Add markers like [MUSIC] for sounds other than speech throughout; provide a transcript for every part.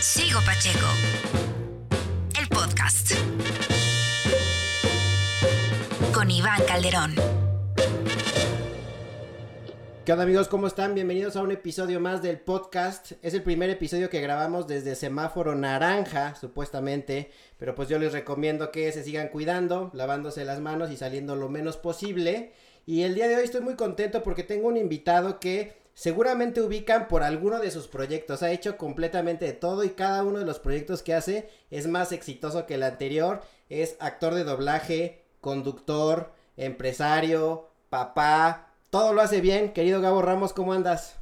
Sigo Pacheco. El podcast. Con Iván Calderón. ¿Qué onda amigos? ¿Cómo están? Bienvenidos a un episodio más del podcast. Es el primer episodio que grabamos desde semáforo naranja, supuestamente. Pero pues yo les recomiendo que se sigan cuidando, lavándose las manos y saliendo lo menos posible. Y el día de hoy estoy muy contento porque tengo un invitado que seguramente ubican por alguno de sus proyectos. Ha hecho completamente de todo y cada uno de los proyectos que hace es más exitoso que el anterior. Es actor de doblaje, conductor, empresario, papá. Todo lo hace bien. Querido Gabo Ramos, ¿cómo andas?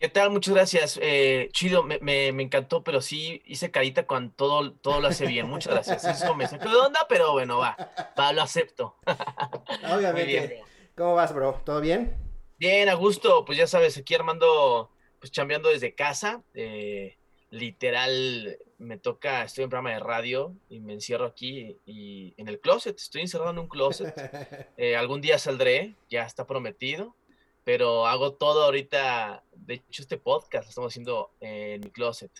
¿Qué tal? Muchas gracias. Eh, chido, me, me, me, encantó, pero sí hice carita cuando todo, todo lo hace bien. Muchas gracias. Eso me sacó de onda, pero bueno, va, va, lo acepto. [LAUGHS] Obviamente. ¿Cómo vas, bro? ¿Todo bien? Bien, a gusto. Pues ya sabes, aquí armando, pues chambeando desde casa. Eh, literal, me toca, estoy en programa de radio y me encierro aquí y en el closet. Estoy encerrado en un closet. [LAUGHS] Eh, algún día saldré, ya está prometido. Pero hago todo ahorita. De hecho, este podcast lo estamos haciendo en mi closet.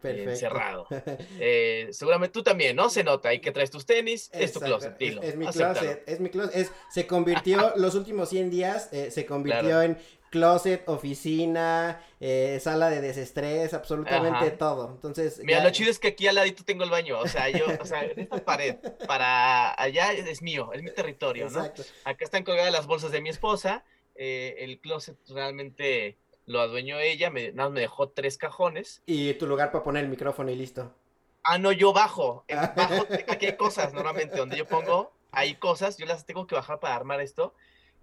Perfecto. encerrado. [LAUGHS] Eh, seguramente tú también, ¿no? Se nota ahí que traes tus tenis, Exacto. es tu closet, dilo. Es, es mi closet, es mi closet. Es, se convirtió, [LAUGHS] los últimos 100 días, eh, se convirtió claro. en closet, oficina, eh, sala de desestrés, absolutamente Ajá. todo. Entonces. Mira, ya... lo chido es que aquí al ladito tengo el baño. O sea, yo, o sea, esta pared para allá es mío, es mi territorio, Exacto. ¿no? Acá están colgadas las bolsas de mi esposa. Eh, el closet realmente lo adueñó ella, me, nada, me dejó tres cajones. Y tu lugar para poner el micrófono y listo. Ah, no, yo bajo. [LAUGHS] bajo aquí hay cosas normalmente donde yo pongo, hay cosas, yo las tengo que bajar para armar esto.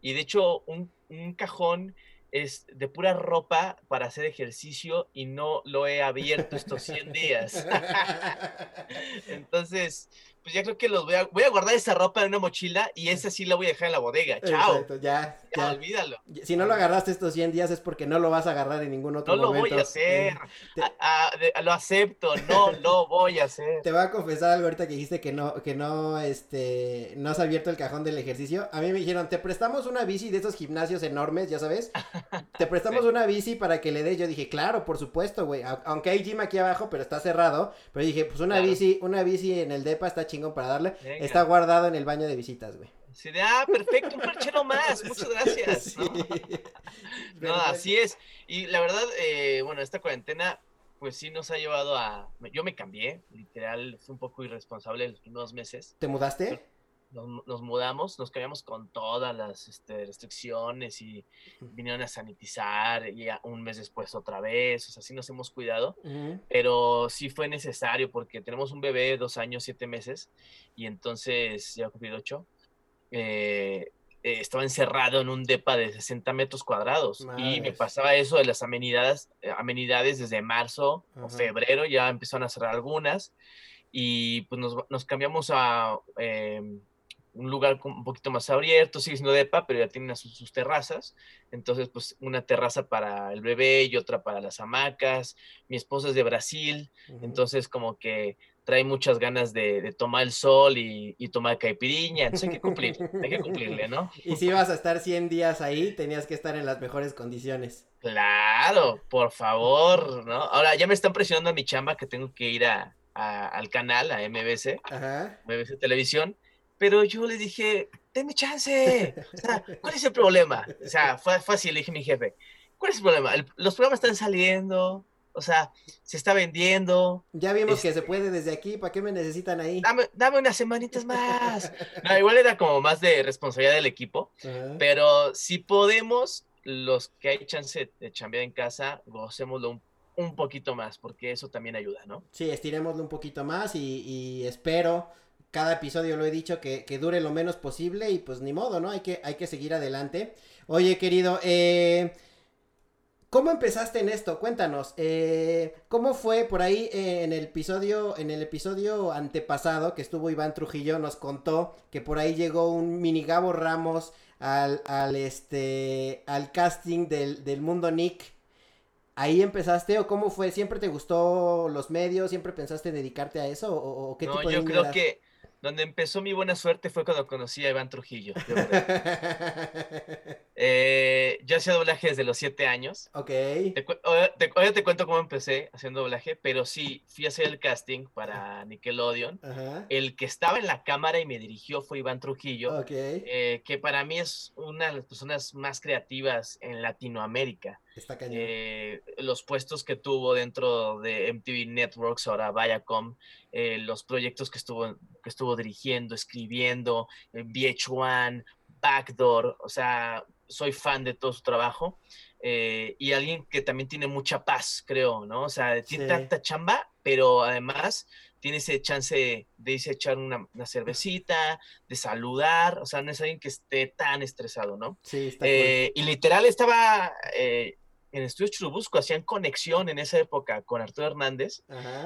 Y de hecho, un, un cajón es de pura ropa para hacer ejercicio y no lo he abierto estos 100 días. [LAUGHS] Entonces, pues ya creo que los voy a, voy a guardar esa ropa en una mochila y esa sí la voy a dejar en la bodega. Chao. Exacto, ya, ya, ya, olvídalo. Si no lo agarraste estos 100 días es porque no lo vas a agarrar en ningún otro momento. No lo voy a hacer. Te... A, a, de, lo acepto, no [LAUGHS] lo voy a hacer. Te voy a confesar algo ahorita que dijiste que no, que no, este, no has abierto el cajón del ejercicio. A mí me dijeron, te prestamos una bici de esos gimnasios enormes, ya sabes. Te [LAUGHS] prestamos sí. una bici para que le des. Yo dije, claro, por supuesto, güey. Aunque hay gym aquí abajo, pero está cerrado. Pero dije, pues una claro. bici, una bici en el depa está chingón para darle. Venga. Está guardado en el baño de visitas, güey. Sí, de, ah, perfecto, un perchero más, muchas gracias. [LAUGHS] Sí. ¿no? [LAUGHS] no, así es. Y la verdad, eh, bueno, esta cuarentena, pues sí nos ha llevado a... Yo me cambié, literal, fue un poco irresponsable los primeros meses. ¿Te mudaste? Nos, nos, mudamos, nos cambiamos con todas las este, restricciones y vinieron a sanitizar y a un mes después otra vez, o sea, sí nos hemos cuidado, uh -huh. pero sí fue necesario porque tenemos un bebé, dos años, siete meses, y entonces ya ha cumplido ocho, eh, eh, estaba encerrado en un depa de 60 metros cuadrados Madre. y me pasaba eso de las amenidades, eh, amenidades desde marzo uh -huh. o febrero, ya empezaron a cerrar algunas y pues nos, nos cambiamos a eh, un lugar un poquito más abierto, sigue siendo depa, pero ya tienen sus, sus, terrazas. Entonces, pues una terraza para el bebé y otra para las hamacas. Mi esposa es de Brasil, uh -huh. entonces como que trae muchas ganas de, de tomar el sol y, y, tomar caipiriña, entonces hay que cumplir, hay que cumplirle, ¿no? Y si ibas a estar 100 días ahí, tenías que estar en las mejores condiciones. Claro, por favor, ¿no? Ahora ya me están presionando a mi chamba que tengo que ir a, a, al canal, a MBC, Ajá. MBC Televisión, pero yo le dije, denme chance. O sea, ¿cuál es el problema? O sea, fue fácil, le dije a mi jefe, ¿cuál es el problema? El, los programas están saliendo, o sea, se está vendiendo. Ya vimos este... que se puede desde aquí, ¿para qué me necesitan ahí? Dame, dame unas semanitas más. No, igual era como más de responsabilidad del equipo, uh -huh. pero si podemos, los que hay chance de chambear en casa, gocémoslo un un poquito más, porque eso también ayuda, ¿no? Sí, estirémoslo un poquito más y, y espero cada episodio lo he dicho que, que, dure lo menos posible y pues ni modo, ¿no? Hay que, hay que seguir adelante. Oye, querido, eh, ¿cómo empezaste en esto? Cuéntanos, eh, ¿cómo fue por ahí eh, en el episodio, en el episodio antepasado que estuvo Iván Trujillo, nos contó que por ahí llegó un mini Gabo Ramos al, al este, al casting del, del mundo Nick. ¿Ahí empezaste o cómo fue? ¿Siempre te gustó los medios? ¿Siempre pensaste dedicarte a eso? ¿O, o qué no, tipo de yo creo que donde empezó mi buena suerte fue cuando conocí a Iván Trujillo. Yo, [LAUGHS] eh, yo hacía doblaje desde los siete años. Ok. Te, te, te, cuento cómo empecé haciendo doblaje, pero sí, fui a hacer el casting para Nickelodeon. El que estaba en la cámara y me dirigió fue Iván Trujillo, eh, que para mí es una de las personas más creativas en Latinoamérica. Está cañón. Eh, los puestos que tuvo dentro de MTV Networks, ahora Viacom, eh, los proyectos que estuvo, que estuvo dirigiendo, escribiendo, VH1, Backdoor, o sea, soy fan de todo su trabajo. Eh, y alguien que también tiene mucha paz, creo, ¿no? O sea, tiene tanta chamba, pero además tiene ese chance de irse a echar una, cervecita, de saludar, o sea, no es alguien que esté tan estresado, ¿no? Sí, está eh, Y literal estaba eh, en Estudios Churubusco, hacían conexión en esa época con Arturo Hernández,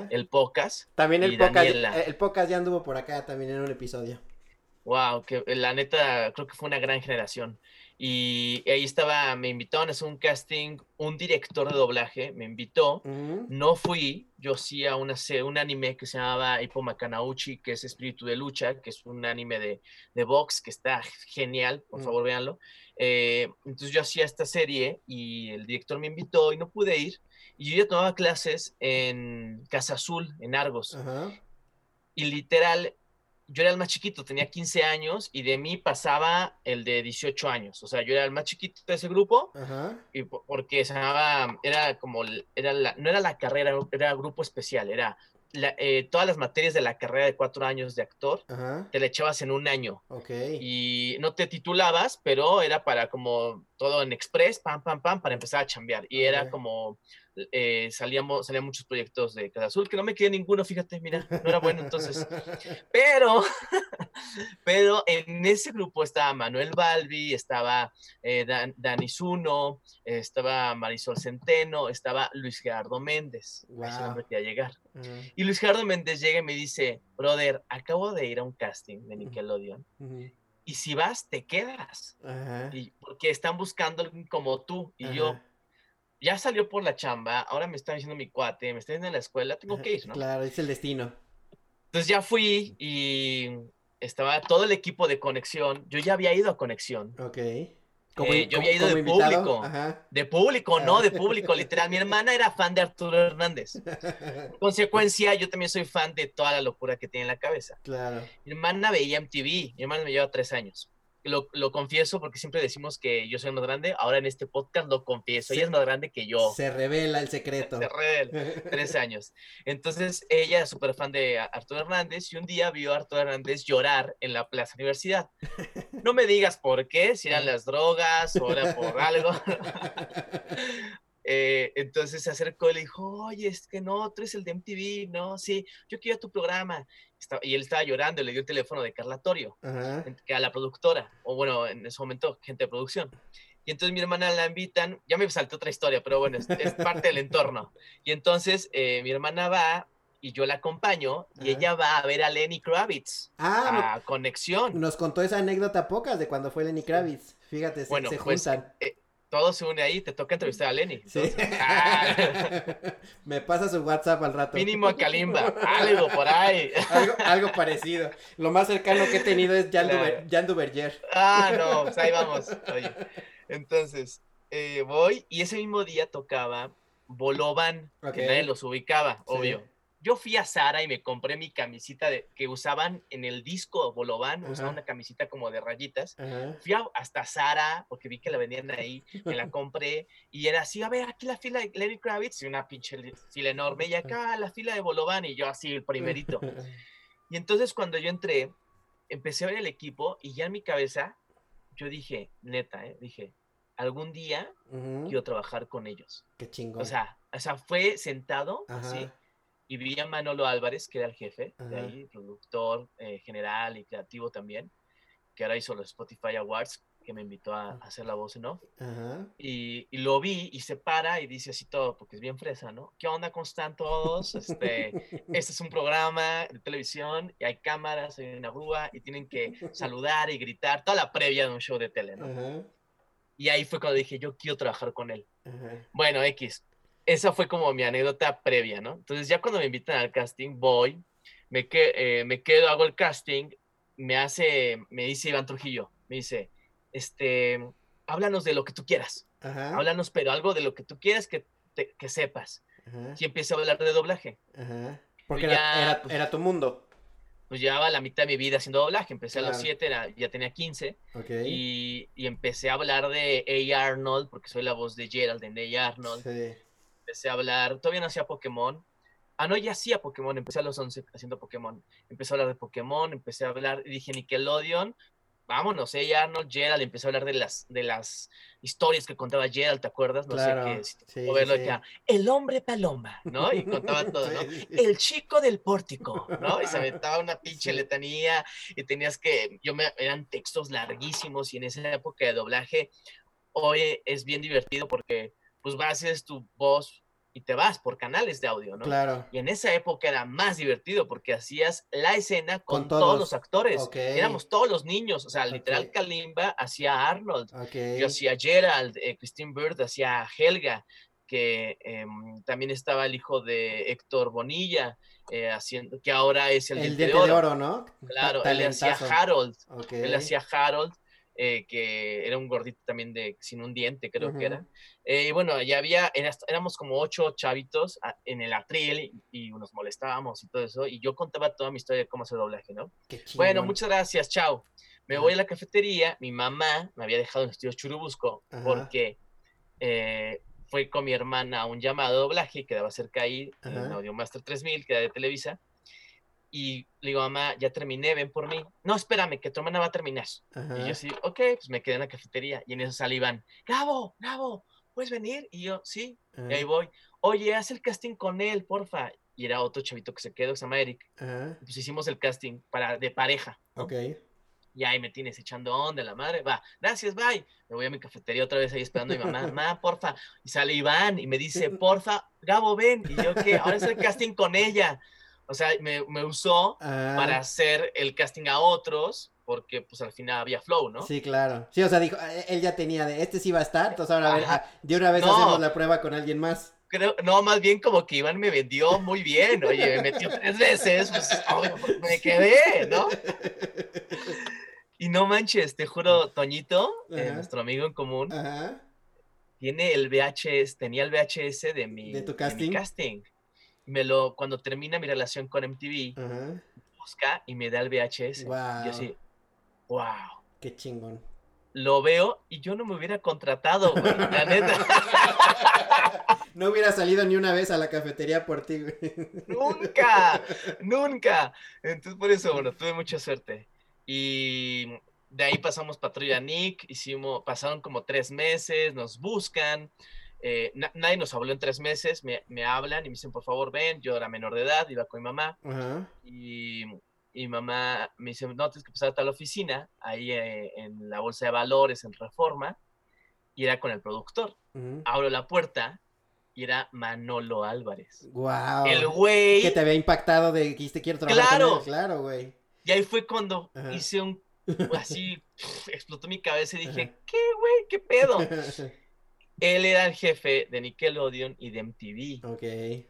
el Pocas. También el Pocas, el Pocas ya anduvo por acá también en un episodio. Wow, que la neta creo que fue una gran generación. Y ahí estaba, me invitaron a hacer un casting, un director de doblaje me invitó, no fui, yo sí a una, un anime que se llamaba Hippo Makanauchi, que es Espíritu de Lucha, que es un anime de, de box que está genial, por favor véanlo. Eh, entonces yo hacía esta serie y el director me invitó y no pude ir. Y yo ya tomaba clases en Casa Azul, en Argos. Y literal, yo era el más chiquito, tenía 15 años y de mí pasaba el de 18 años. O sea, yo era el más chiquito de ese grupo y porque se llamaba, era como, era la, no era la carrera, era grupo especial, era eh, todas las materias de la carrera de cuatro años de actor, te la echabas en un año. Y no te titulabas, pero era para como todo en express, pam, pam, pam, para empezar a chambear. Y era como eh, salíamos, salían muchos proyectos de Casa Azul, que no me quedé ninguno, fíjate, mira, no era bueno entonces. [LAUGHS] Pero, [LAUGHS] pero en ese grupo estaba Manuel Balbi, estaba eh, Dani Zuno, estaba Marisol Centeno, estaba Luis Gerardo Méndez, ese nombre que a llegar. Y Luis Gerardo Méndez llega y me dice, brother, acabo de ir a un casting de Nickelodeon. Y si vas, te quedas. Y porque están buscando alguien como tú. Y yo, ya salió por la chamba, ahora me está diciendo mi cuate, me está diciendo en la escuela, tengo que ir, ¿no? Claro, es el destino. Entonces ya fui y estaba todo el equipo de conexión. Yo ya había ido a conexión. Ok. Eh, yo había ido de público. De público, no, de público, [LAUGHS] literal. Mi hermana era fan de Arturo Hernández. En consecuencia, yo también soy fan de toda la locura que tiene en la cabeza. Claro. Mi hermana veía MTV. Mi hermana me lleva tres años lo, lo, confieso porque siempre decimos que yo soy más grande, ahora en este podcast lo confieso, ella es más grande que yo. Se revela el secreto. Se revela, tres años. Entonces ella es súper fan de Arturo Hernández y un día vio a Arturo Hernández llorar en la Plaza Universidad. [LAUGHS] No me digas por qué, si eran las drogas o era por algo. [LAUGHS] Eh, entonces se acercó y le dijo, oye, es que no, tú eres el de MTV, no, sí, yo quiero tu programa y él estaba llorando y le dio el teléfono de Carla Torio, que a la productora, o bueno, en ese momento, gente de producción. Y entonces mi hermana la invitan, ya me saltó otra historia, pero bueno, es, parte del entorno. Y entonces eh, mi hermana va y yo la acompaño y ella va a ver a Lenny Kravitz. Ah, a Conexión. Nos contó esa anécdota pocas de cuando fue Lenny Kravitz. Fíjate, se, se pues, juntan. Eh, todo se une ahí, te toca entrevistar a Lenny. Sí. [LAUGHS] Ah. Me pasa su WhatsApp al rato. Mínimo a Kalimba, algo por ahí. [LAUGHS] algo, parecido. Lo más cercano que he tenido es Jan, Duverger. Ah, no, [LAUGHS] pues ahí vamos. Oye. Entonces, eh, voy y ese mismo día tocaba Bolovan, que nadie los ubicaba, obvio yo fui a Sara y me compré mi camisita de, que usaban en el disco Bolobán, usaban una camisita como de rayitas. Fui hasta Sara porque vi que la vendían ahí, me la compré y era así, a ver, aquí la fila de Lenny Kravitz y una pinche fila enorme y acá la fila de Bolobán y yo así el primerito. Y entonces cuando yo entré, empecé a ver el equipo y ya en mi cabeza yo dije, neta, ¿eh? dije, algún día quiero trabajar con ellos. Qué chingón. O sea, o sea, fue sentado así y vi a Manolo Álvarez, que era el jefe de ahí, productor eh, general y creativo también, que ahora hizo los Spotify Awards, que me invitó a, hacer la voz en off. Y, y, lo vi y se para y dice así todo, porque es bien fresa, ¿no? ¿Qué onda? ¿Cómo están todos? Este, [LAUGHS] este es un programa de televisión y hay cámaras, hay una grúa y tienen que saludar y gritar, toda la previa de un show de tele, ¿no? Y ahí fue cuando dije, yo quiero trabajar con él. Bueno, X, esa fue como mi anécdota previa, ¿no? Entonces ya cuando me invitan al casting, voy, me, que, eh, me quedo, hago el casting, me hace, me dice Iván Trujillo, me dice, este, háblanos de lo que tú quieras. Ajá. Háblanos, pero algo de lo que tú quieras que, te- que sepas. Ajá. Y empiezo a hablar de doblaje. Ajá. Porque Ya, era, era, pues- era tu mundo. Pues llevaba la mitad de mi vida haciendo doblaje. Empecé a los Claro. 7, era, ya tenía 15. Ok. Y, y empecé a hablar de A. Arnold, porque soy la voz de Gerald en A. Arnold. Sí. Empecé a hablar, todavía no hacía Pokémon. Ah, no, ya hacía Pokémon, empecé a los 11 haciendo Pokémon. Empecé a hablar de Pokémon, empecé a hablar, dije Nickelodeon, vámonos, eh, Arnold, Gerald, empecé a hablar de las, de las historias que contaba Gerald, ¿te acuerdas? No Claro, sé qué, si sí, verlo, sí, era, el hombre paloma, ¿no? Y contaba [LAUGHS] todo, ¿no? Sí. El chico del pórtico, ¿no? Y se aventaba una [LAUGHS] pinche letanía y tenías que, yo me, eran textos larguísimos y en esa época de doblaje, hoy es bien divertido porque pues vas, haces tu voz y te vas por canales de audio, ¿no? Claro. Y en esa época era más divertido porque hacías la escena con, Con todos. todos. los actores. Éramos todos los niños, o sea, literal Ok. Kalimba hacía Arnold, Ok. yo hacía Gerald, eh, Christine Bird hacía Helga, que em, también estaba el hijo de Héctor Bonilla, eh, haciendo, que ahora es el, El de oro, ¿no? Ta- Claro, él hacía. Harold, él hacía Harold, eh, que era un gordito también de sin un diente, creo que era. Eh, y bueno, ya había, era- éramos como ocho chavitos a- en el atril y, y nos molestábamos y todo eso. Y yo contaba toda mi historia de cómo hacer doblaje, ¿no? Bueno, muchas gracias, chao. Me voy a la cafetería. Mi mamá me había dejado en el estudio Churubusco porque eh, fue con mi hermana a un llamado de doblaje, quedaba cerca ahí, en. Audio Master 3000, que era de Televisa. Y le digo, mamá, ya terminé, ven por mí. No, espérame, que tu hermana va a terminar. Ajá. Y yo así, ok, pues me quedé en la cafetería. Y en eso sale Iván, Gabo, Gabo, ¿puedes venir? Y yo, sí. Y ahí voy. Oye, haz el casting con él, porfa. Y era otro chavito que se quedó, que se llama Eric. Ajá. Pues hicimos el casting para, de pareja. ¿no? Ok. Y ahí me tienes echando onda, la madre. Va, gracias, bye. Me voy a mi cafetería otra vez ahí esperando a mi mamá. Mamá, porfa. Y sale Iván y me dice, porfa, Gabo, ven. Y yo, ¿qué? Ahora es el casting con ella. O sea, me, me usó Ah, para hacer el casting a otros, porque pues al final había flow, ¿no? Sí, claro. Sí, o sea, dijo, eh, él ya tenía de, este sí va a estar, entonces ahora a ver, Ajá. ah, de una vez No. hacemos la prueba con alguien más. Creo, no, más bien como que Iván me vendió muy bien. Oye, me metió tres veces, pues obvio, me quedé, ¿no? Y no manches, te juro, Toñito, eh, nuestro amigo en común, Ajá. tiene el VHS, tenía el VHS de mi, ¿De tu mi casting? Me lo, cuando termina mi relación con MTV, Ajá. busca y me da el VHS. Wow. Y yo así, wow. Qué chingón. Lo veo y yo no me hubiera contratado, güey, la neta. [LAUGHS] No hubiera salido ni una vez a la cafetería por ti, güey. nunca, nunca. Entonces, por eso, bueno, tuve mucha suerte. Y de ahí pasamos Patrulla Nick, hicimos, pasaron como tres meses, nos buscan. Eh, na- nadie nos habló en tres meses, me, me hablan y me dicen, por favor, ven, yo era menor de edad, iba con mi mamá. Y, y mamá me dice, no, tienes que pasar a tal oficina, ahí eh, en la bolsa de valores, en Reforma, y era con el productor. Abro la puerta y era Manolo Álvarez. Wow. El güey. Que te había impactado de que dijiste quiero trabajar Claro. con él. Claro, güey. Y ahí fue cuando hice un, así, [LAUGHS] explotó mi cabeza y dije, Ajá. ¿qué, güey? ¿Qué pedo? [LAUGHS] Él era el jefe de Nickelodeon y de MTV. ok.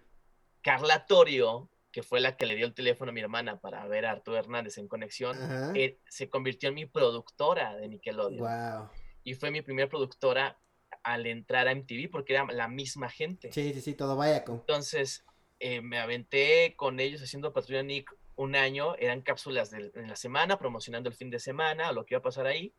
Carla Torio, que fue la que le dio el teléfono a mi hermana para ver a Arturo Hernández en conexión, eh, se convirtió en mi productora de Nickelodeon. Wow. Y fue mi primera productora al entrar a MTV porque era la misma gente. Sí, sí, sí, todo vaya con. Entonces, eh, me aventé con ellos haciendo Patrulla Nick un año, eran cápsulas de, en la semana, promocionando el fin de semana, lo que iba a pasar ahí.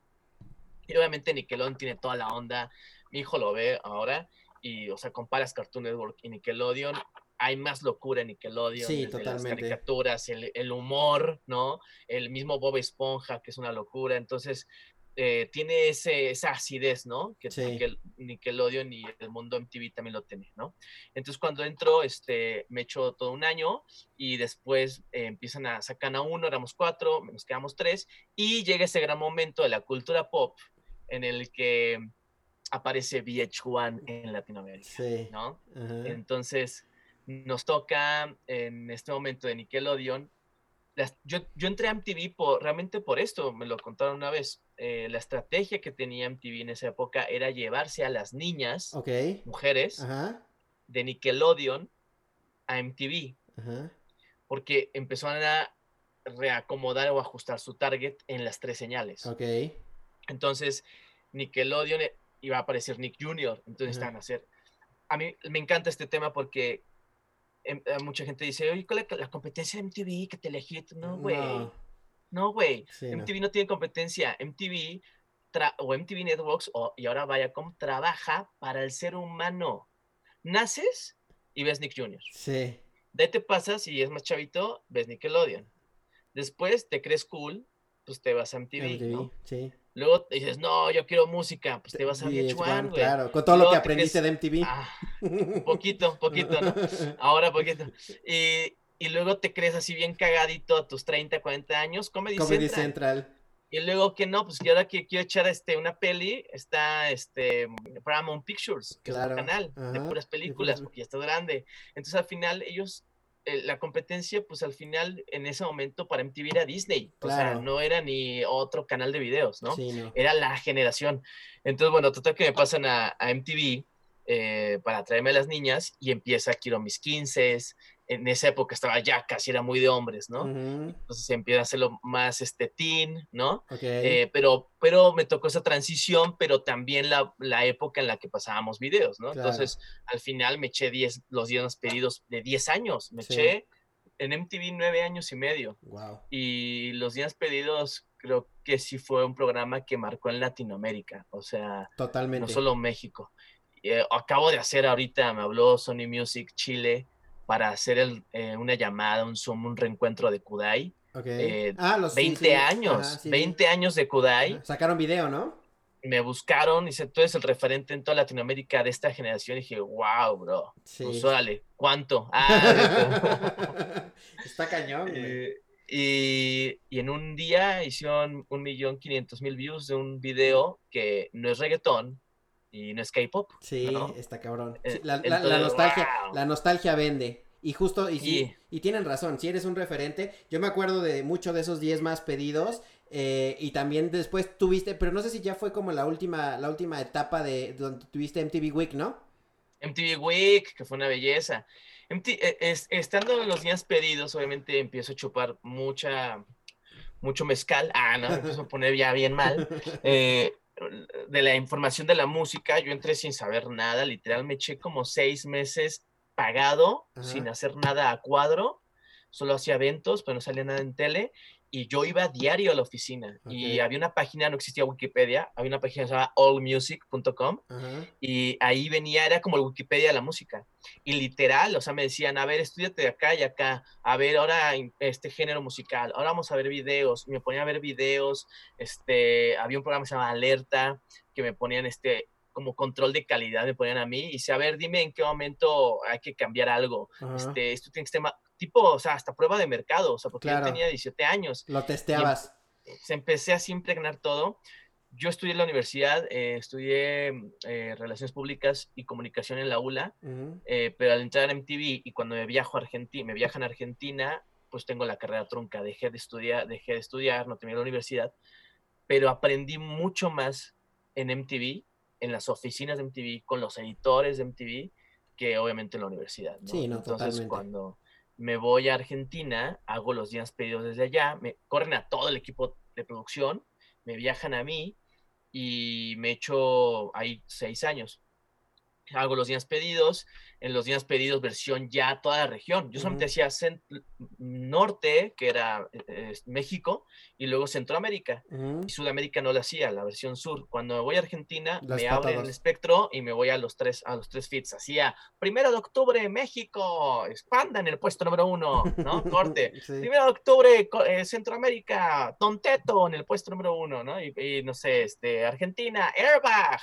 Y obviamente Nickelodeon tiene toda la onda, mi hijo lo ve ahora, y, o sea, comparas Cartoon Network y Nickelodeon, hay más locura en Nickelodeon, Sí, desde las totalmente. caricaturas, el, el humor, ¿no? El mismo Bob Esponja, que es una locura, entonces... eh, tiene ese, esa acidez, ¿no? Que Sí. Nickel- Nickelodeon y el mundo MTV también lo tiene, ¿no? Entonces cuando entro, este, me echo todo un año y después eh, empiezan a sacar a uno, éramos cuatro, nos quedamos tres y llega ese gran momento de la cultura pop en el que aparece VH1 en Latinoamérica, Sí. ¿no? Entonces nos toca en este momento de Nickelodeon. las- yo, yo entré a MTV por, realmente por esto, me lo contaron una vez. eh, la estrategia que tenía MTV en esa época era llevarse a las niñas, mujeres, de Nickelodeon a MTV. Porque empezaron a reacomodar o ajustar su target en las tres señales. Ok. Entonces, Nickelodeon eh, iba a aparecer Nick Jr., entonces estaban a hacer. A mí me encanta este tema porque em, eh, mucha gente dice, oye, ¿cuál es la competencia de MTV que te elegí? No, güey. No, güey. MTV no. tiene competencia. MTV o MTV Networks o, y ahora Viacom trabaja para el ser humano. Naces y ves Nick Jr. Sí. De ahí te pasas y es más chavito, ves Nickelodeon. Después te crees cool, pues te vas a MTV. MTV sí. Luego dices, no, yo quiero música, pues te vas a VH1, güey. Claro, con todo lo que aprendiste de MTV. Ah, [LAUGHS] poquito, poquito, ¿no? Ahora poquito. Y, y, luego te crees así bien cagadito a tus 30, 40 años, Comedy, Comedy Central. Y luego que no, pues que ahora que quiero echar este, una peli, está este Paramount Pictures, que es un canal de puras películas, porque ya está grande. Entonces al final ellos la competencia, pues al final, en ese momento, para MTV era Disney. O sea, no era ni otro canal de videos, ¿no? Era la generación. Entonces, bueno, total que me pasan a, MTV eh, para traerme a las niñas y empieza Quiero mis 15, en esa época estaba ya casi era muy de hombres, ¿no? Entonces se empieza a hacerlo más este teen, ¿no? Eh, pero, pero me tocó esa transición, pero también la, la época en la que pasábamos videos, ¿no? Entonces al final me eché diez, los 10 pedidos de 10 años, me eché en MTV nueve años y medio. Wow. Y los días pedidos creo que sí fue un programa que marcó en Latinoamérica, o sea, Totalmente. no solo México. Eh, acabo de hacer ahorita, me habló Sony Music Chile, para hacer el, eh, una llamada, un Zoom, un reencuentro de Kudai. Eh, ah, los 20 años, 20 años de Kudai. Sacaron video, ¿no? Me buscaron y dice, tú eres el referente en toda Latinoamérica de esta generación. Y dije, wow, bro. Sí. Pues órale, ¿cuánto? [LAUGHS] Ah, [LAUGHS] Está cañón, güey. Eh, y, y, en un día hicieron un millón quinientos mil views de un video que no es reggaetón, y no es K-pop. Sí, está cabrón. Eh, la, nostalgia, la nostalgia vende. Y justo, y sí, y tienen razón, si eres un referente, yo me acuerdo de muchos de esos 10 más pedidos, eh, y también después tuviste, pero no sé si ya fue como la última, la última etapa de donde tuviste MTV Week, ¿no? MTV Week, que fue una belleza. Eh, estando en los días pedidos, obviamente empiezo a chupar mucha, mucho mezcal. Ah, no, empiezo a poner ya bien mal. [LAUGHS] Eh, de la información de la música, yo entré sin saber nada, literal me eché como seis meses pagado, sin hacer nada a cuadro, solo hacía eventos, pero no salía nada en tele, y yo iba diario a la oficina y había una página, no existía Wikipedia, había una página que se llama allmusic.com y ahí venía, era como el Wikipedia de la música. Y literal, o sea, me decían, a ver, estudiate de acá y acá, a ver, ahora este género musical, ahora vamos a ver videos. Y me ponía a ver videos, este, había un programa que se llama Alerta, que me ponían este, como control de calidad me ponían a mí y dice, a ver, dime en qué momento hay que cambiar algo. Este, esto tiene que estar tipo, o sea, hasta prueba de mercado, o sea, porque yo tenía 17 años. Lo testeabas. se empecé así a impregnar todo. Yo estudié en la universidad, eh, estudié eh, Relaciones Públicas y Comunicación en la ULA, eh, pero al entrar en MTV y cuando me viajo a Argentina, me viajan a Argentina, pues tengo la carrera trunca, dejé de estudiar, dejé de estudiar, no terminé la universidad, pero aprendí mucho más en MTV, en las oficinas de MTV, con los editores de MTV, que obviamente en la universidad. ¿no? Sí, no, Entonces, cuando me voy a Argentina, hago los días pedidos desde allá, me corren a todo el equipo de producción, me viajan a mí y me echo ahí seis años hago los días pedidos, en los días pedidos versión ya toda la región. Yo solamente hacía norte, que era eh, México, y luego Centroamérica. Y Sudamérica no la hacía, la versión sur. Cuando voy a Argentina, me abren el espectro y me voy a los tres, a los tres fits. Hacía primero de octubre, México, expanda en el puesto número uno, ¿no? Corte. [LAUGHS] Primero de octubre, eh, Centroamérica, Tonteto en el puesto número uno, ¿no? Y, y no sé, este, Argentina, Airbag.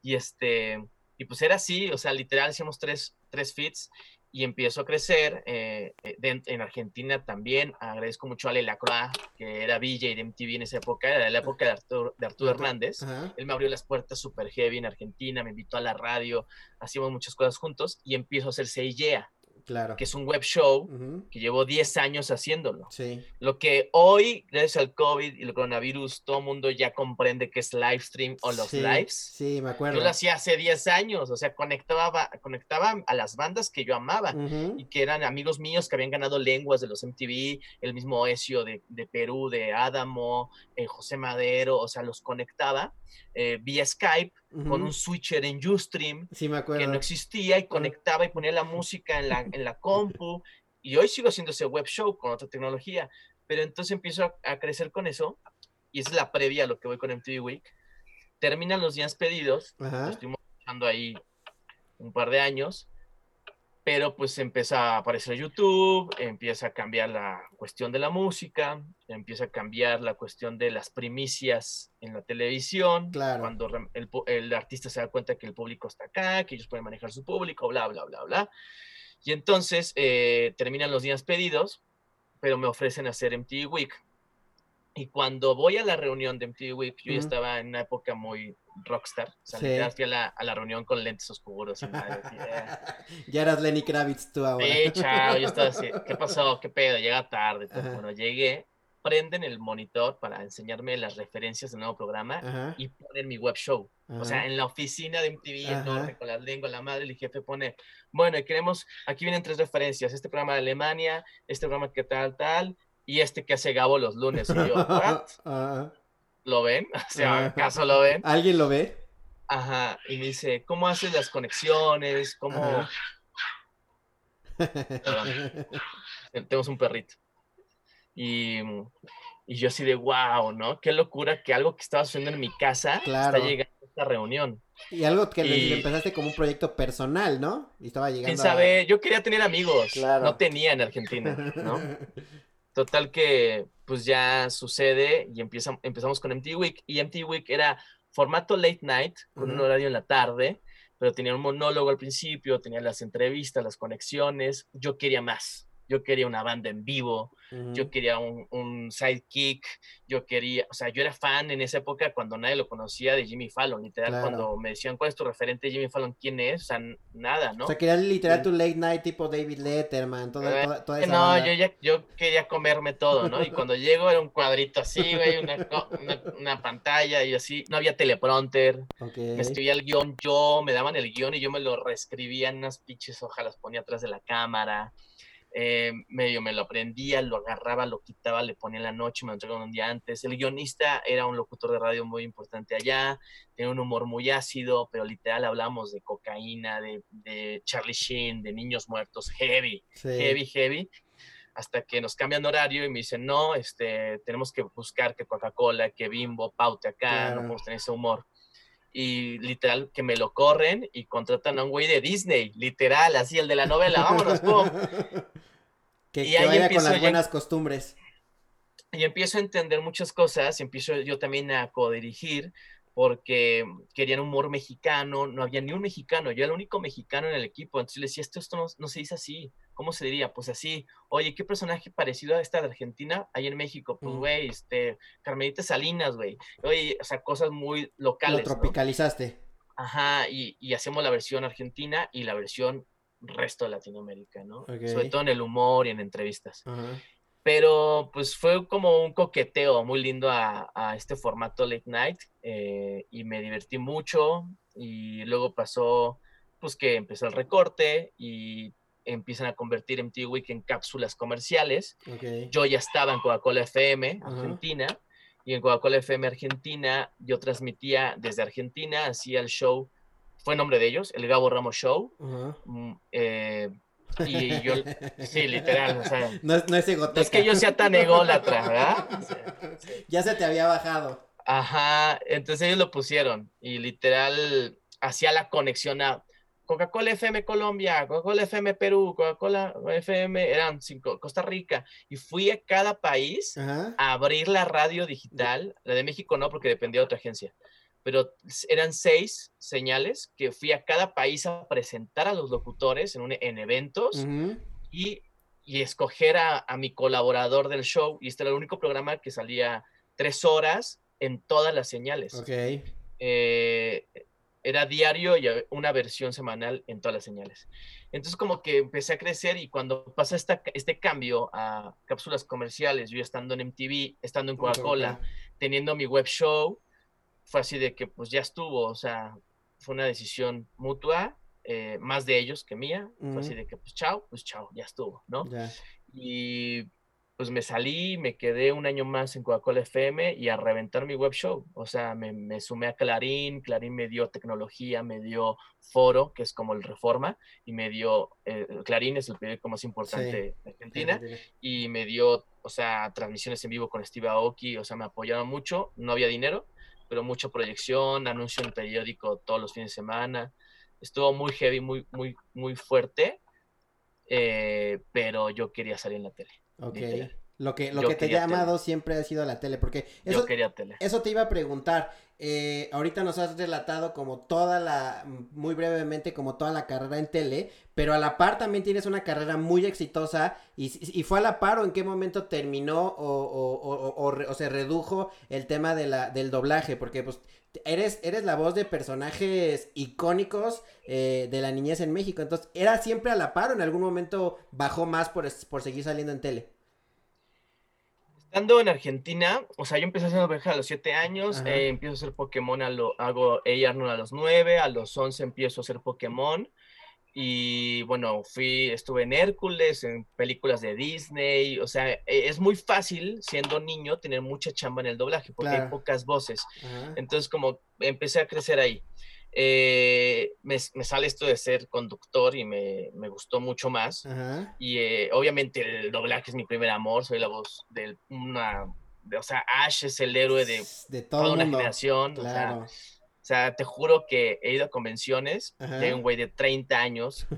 Y este, y pues era así, o sea, literal hicimos tres, tres fits y empiezo a crecer. Eh, eh, en Argentina también agradezco mucho a Ale Lacroix, que era VJ de MTV en esa época, era la época de Arturo, de Arturo Hernández. Él me abrió las puertas super heavy en Argentina, me invitó a la radio, hacíamos muchas cosas juntos y empiezo a hacer CIEA. Claro. que es un web show que llevo 10 años haciéndolo. Sí. Lo que hoy, gracias al COVID y el coronavirus, todo el mundo ya comprende que es live stream o los sí, lives. Sí, me acuerdo. Yo lo hacía hace 10 años, o sea, conectaba, conectaba a las bandas que yo amaba y que eran amigos míos que habían ganado lenguas de los MTV, el mismo Ezio de, de Perú, de Adamo, eh, José Madero, o sea, los conectaba eh, vía Skype con Ujú. un switcher en Ustream Sí, me que acuerdo. no existía y conectaba y ponía la música en la, [LAUGHS] en la compu. Y hoy sigo haciendo ese web show con otra tecnología, pero entonces empiezo a, a crecer con eso y esa es la previa a lo que voy con MTV Week. Terminan los días pedidos, estuvimos trabajando ahí un par de años, pero pues empieza a aparecer YouTube, empieza a cambiar la cuestión de la música, empieza a cambiar la cuestión de las primicias en la televisión, Claro. cuando el, artista se da cuenta que el público está acá, que ellos pueden manejar su público, bla, bla, bla, bla. Y entonces eh, terminan los días pedidos, pero me ofrecen hacer MTV Week. Y cuando voy a la reunión de MTV Week, yo ya estaba en una época muy rockstar. O sea, Sí. literal fui a la, a la reunión con lentes oscuros. Y madre, eh. [LAUGHS] ya eras Lenny Kravitz tú ahora. Sí, chao, yo estaba así, [LAUGHS] ¿qué pasó? ¿Qué pedo? Llega tarde. todo. Ajá. Bueno, llegué, prenden el monitor para enseñarme las referencias del nuevo programa Ajá. y ponen mi web show. O sea, ajá. en la oficina de MTV, Ajá. enorme, con las lenguas, la madre, el jefe pone, bueno, y queremos, aquí vienen tres referencias, este programa de Alemania, este programa que tal, tal, y este que hace Gabo los lunes. Y yo, [LAUGHS] ¿what? ¿Lo ven? [LAUGHS] O sea. ¿acaso lo ven? ¿Alguien lo ve? Ajá, y me dice, ¿cómo haces las conexiones? ¿Cómo...? [LAUGHS] Tenemos un perrito. Y, y yo así de wow, ¿no? Qué locura que algo que estaba sucediendo en mi casa Claro. está llegando a esta reunión. y algo que Y- lo empezaste como un proyecto personal, ¿no? Y estaba llegando ¿Quién a- sabe? Yo quería tener amigos, Claro. no tenía en Argentina, ¿no? [LAUGHS] Total que pues ya sucede y empieza, empezamos con MTV Week y MTV Week era formato late night con un horario en la tarde, pero tenía un monólogo al principio, tenía las entrevistas, las conexiones, yo quería más, yo quería una banda en vivo, yo quería un, un sidekick, yo quería, o sea, yo era fan en esa época cuando nadie lo conocía de Jimmy Fallon, literal, Claro. cuando me decían, ¿cuál es tu referente Jimmy Fallon? ¿Quién es? O sea, nada, ¿no? O sea, querías literal Sí. tu late night tipo David Letterman, toda, Eh, toda, toda que esa no, banda. yo ya yo quería comerme todo, ¿no? Y cuando [LAUGHS] llego era un cuadrito así, güey, una, una, una pantalla y así, no había teleprompter, me escribía el guion yo, me daban el guion y yo me lo reescribía en unas pinches hojas, las ponía atrás de la cámara, eh, medio me lo aprendía, lo agarraba, lo quitaba, le ponía en la noche, me lo entregaban un día antes. El guionista era un locutor de radio muy importante allá, tenía un humor muy ácido, pero literal hablamos de cocaína, de, de Charlie Sheen, de niños muertos, heavy Sí. heavy, heavy, hasta que nos cambian horario y me dicen, no, este, tenemos que buscar que Coca-Cola, que Bimbo, paute acá, Claro. no podemos tener ese humor. Y literal, que me lo corren y contratan a un güey de Disney, literal, así el de la novela, vámonos, pum. [LAUGHS] que, Y que ahí vaya con empiezo las ya- buenas costumbres. Y empiezo a entender muchas cosas, y empiezo yo también a codirigir, porque querían humor mexicano, no había ni un mexicano, yo era el único mexicano en el equipo, entonces le decía, esto, esto no, no se dice así, ¿cómo se diría? Pues así, oye, ¿qué personaje parecido a esta de Argentina hay en México? Pues, güey, este, Carmelita Salinas, güey, oye, o sea, cosas muy Lo locales, ¿no? tropicalizaste. Ajá, y, y hacemos la versión argentina y la versión resto de Latinoamérica, ¿no? Sobre todo en el humor y en entrevistas pero pues fue como un coqueteo muy lindo a, a este formato late night eh, y me divertí mucho y luego pasó pues que empezó el recorte y empiezan a convertir MTV Week en cápsulas comerciales. Yo ya estaba en Coca-Cola FM. Argentina y en Coca-Cola FM Argentina yo transmitía desde Argentina, hacía el show, fue nombre de ellos, el Gabo Ramos Show. Mm, eh, y yo, [LAUGHS] sí, literal, o sea, No es, no es no egoteca. es que yo sea tan ególatra, ¿verdad? O [LAUGHS] sea, sí. Ya se te había bajado. Ajá, entonces ellos lo pusieron y literal hacía la conexión a Coca-Cola FM Colombia, Coca-Cola FM Perú, Coca-Cola FM, eran cinco, Costa Rica, y fui a cada país Ajá. a abrir la radio digital, la de México no, porque dependía de otra agencia, pero eran seis señales que fui a cada país a presentar a los locutores en, un- en eventos y, y escoger a, a mi colaborador del show. Y este era el único programa que salía tres horas en todas las señales. Ok. Eh, era diario y una versión semanal en todas las señales. Entonces como que empecé a crecer y cuando pasa esta, este cambio a cápsulas comerciales, yo estando en MTV, estando en Coca-Cola, teniendo mi web show, fue así de que pues ya estuvo, o sea, fue una decisión mutua, eh, más de ellos que mía, fue así de que pues chao, pues chao, ya estuvo, ¿no? Y pues me salí, me quedé un año más en Coca-Cola FM y a reventar mi web show. O sea, me, sumé a Clarín, Clarín me dio tecnología, me dio Foro, que es como el Reforma, y me dio, eh, Clarín es el periódico más importante de Argentina, y me dio, o sea, transmisiones en vivo con Steve Aoki, o sea, me apoyaron mucho, no había dinero, pero mucha proyección, anuncio en el periódico todos los fines de semana. Estuvo muy heavy, muy, muy, muy fuerte, eh, pero yo quería salir en la tele. Ok. [LAUGHS] Lo que, lo que te ha llamado siempre ha sido la tele, porque eso, Yo quería tele. Eso te iba a preguntar. Eh, ahorita nos has relatado como toda la, muy brevemente, como toda la carrera en tele, pero a la par también tienes una carrera muy exitosa y, y fue a la par o en qué momento terminó o, o, o, o se redujo el tema de la, del doblaje, porque pues eres, eres la voz de personajes icónicos eh, de la niñez en México, entonces, ¿era siempre a la par o en algún momento bajó más por, por seguir saliendo en tele? Estando en Argentina, o sea, yo empecé haciendo doblaje a los 7 años, eh, empiezo a hacer Pokémon, a lo, hago ella a los 9, a los 11 empiezo a hacer Pokémon, y bueno, fui, estuve en Hércules, en películas de Disney, o sea, e, es muy fácil siendo niño tener mucha chamba en el doblaje porque hay pocas voces. Entonces, como empecé a crecer ahí. Eh, me, sale esto de ser conductor y me, gustó mucho más. Y eh, obviamente el doblaje es mi primer amor, soy la voz de una, o sea, Ash es el héroe de, de toda una generación. O sea, te juro que he ido a convenciones hay un güey de 30 años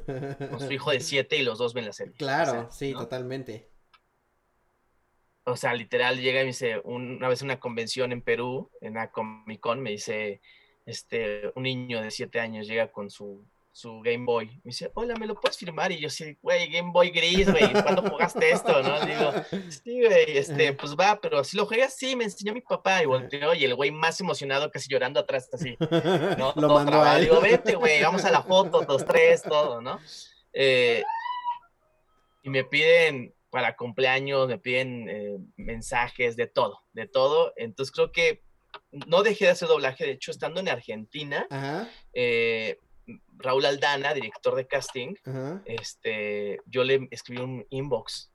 con su hijo de [LAUGHS] 7 y los dos ven la serie. Claro, sí, totalmente. O sea, literal llega y me dice, una vez en una convención en Perú, en la Comic Con, me dice, este, un niño de siete años llega con su, su Game Boy. Me dice, hola, ¿me lo puedes firmar? Y yo sí, güey, Game Boy gris, güey, ¿cuándo jugaste esto? ¿No? Digo, sí, güey, este, pues va, pero si lo juegas, sí, me enseñó mi papá. Y volteó, y el güey más emocionado, casi llorando atrás, así, [LAUGHS] ¿no? Lo todo mandó a Digo, vete, güey, vamos a la foto, dos, tres, todo, ¿no? Eh, y me piden para cumpleaños, me piden eh, mensajes de todo, de todo. Entonces creo que no dejé de hacer doblaje, de hecho, estando en Argentina, eh, Raúl Aldana, director de casting, este, yo le escribí un inbox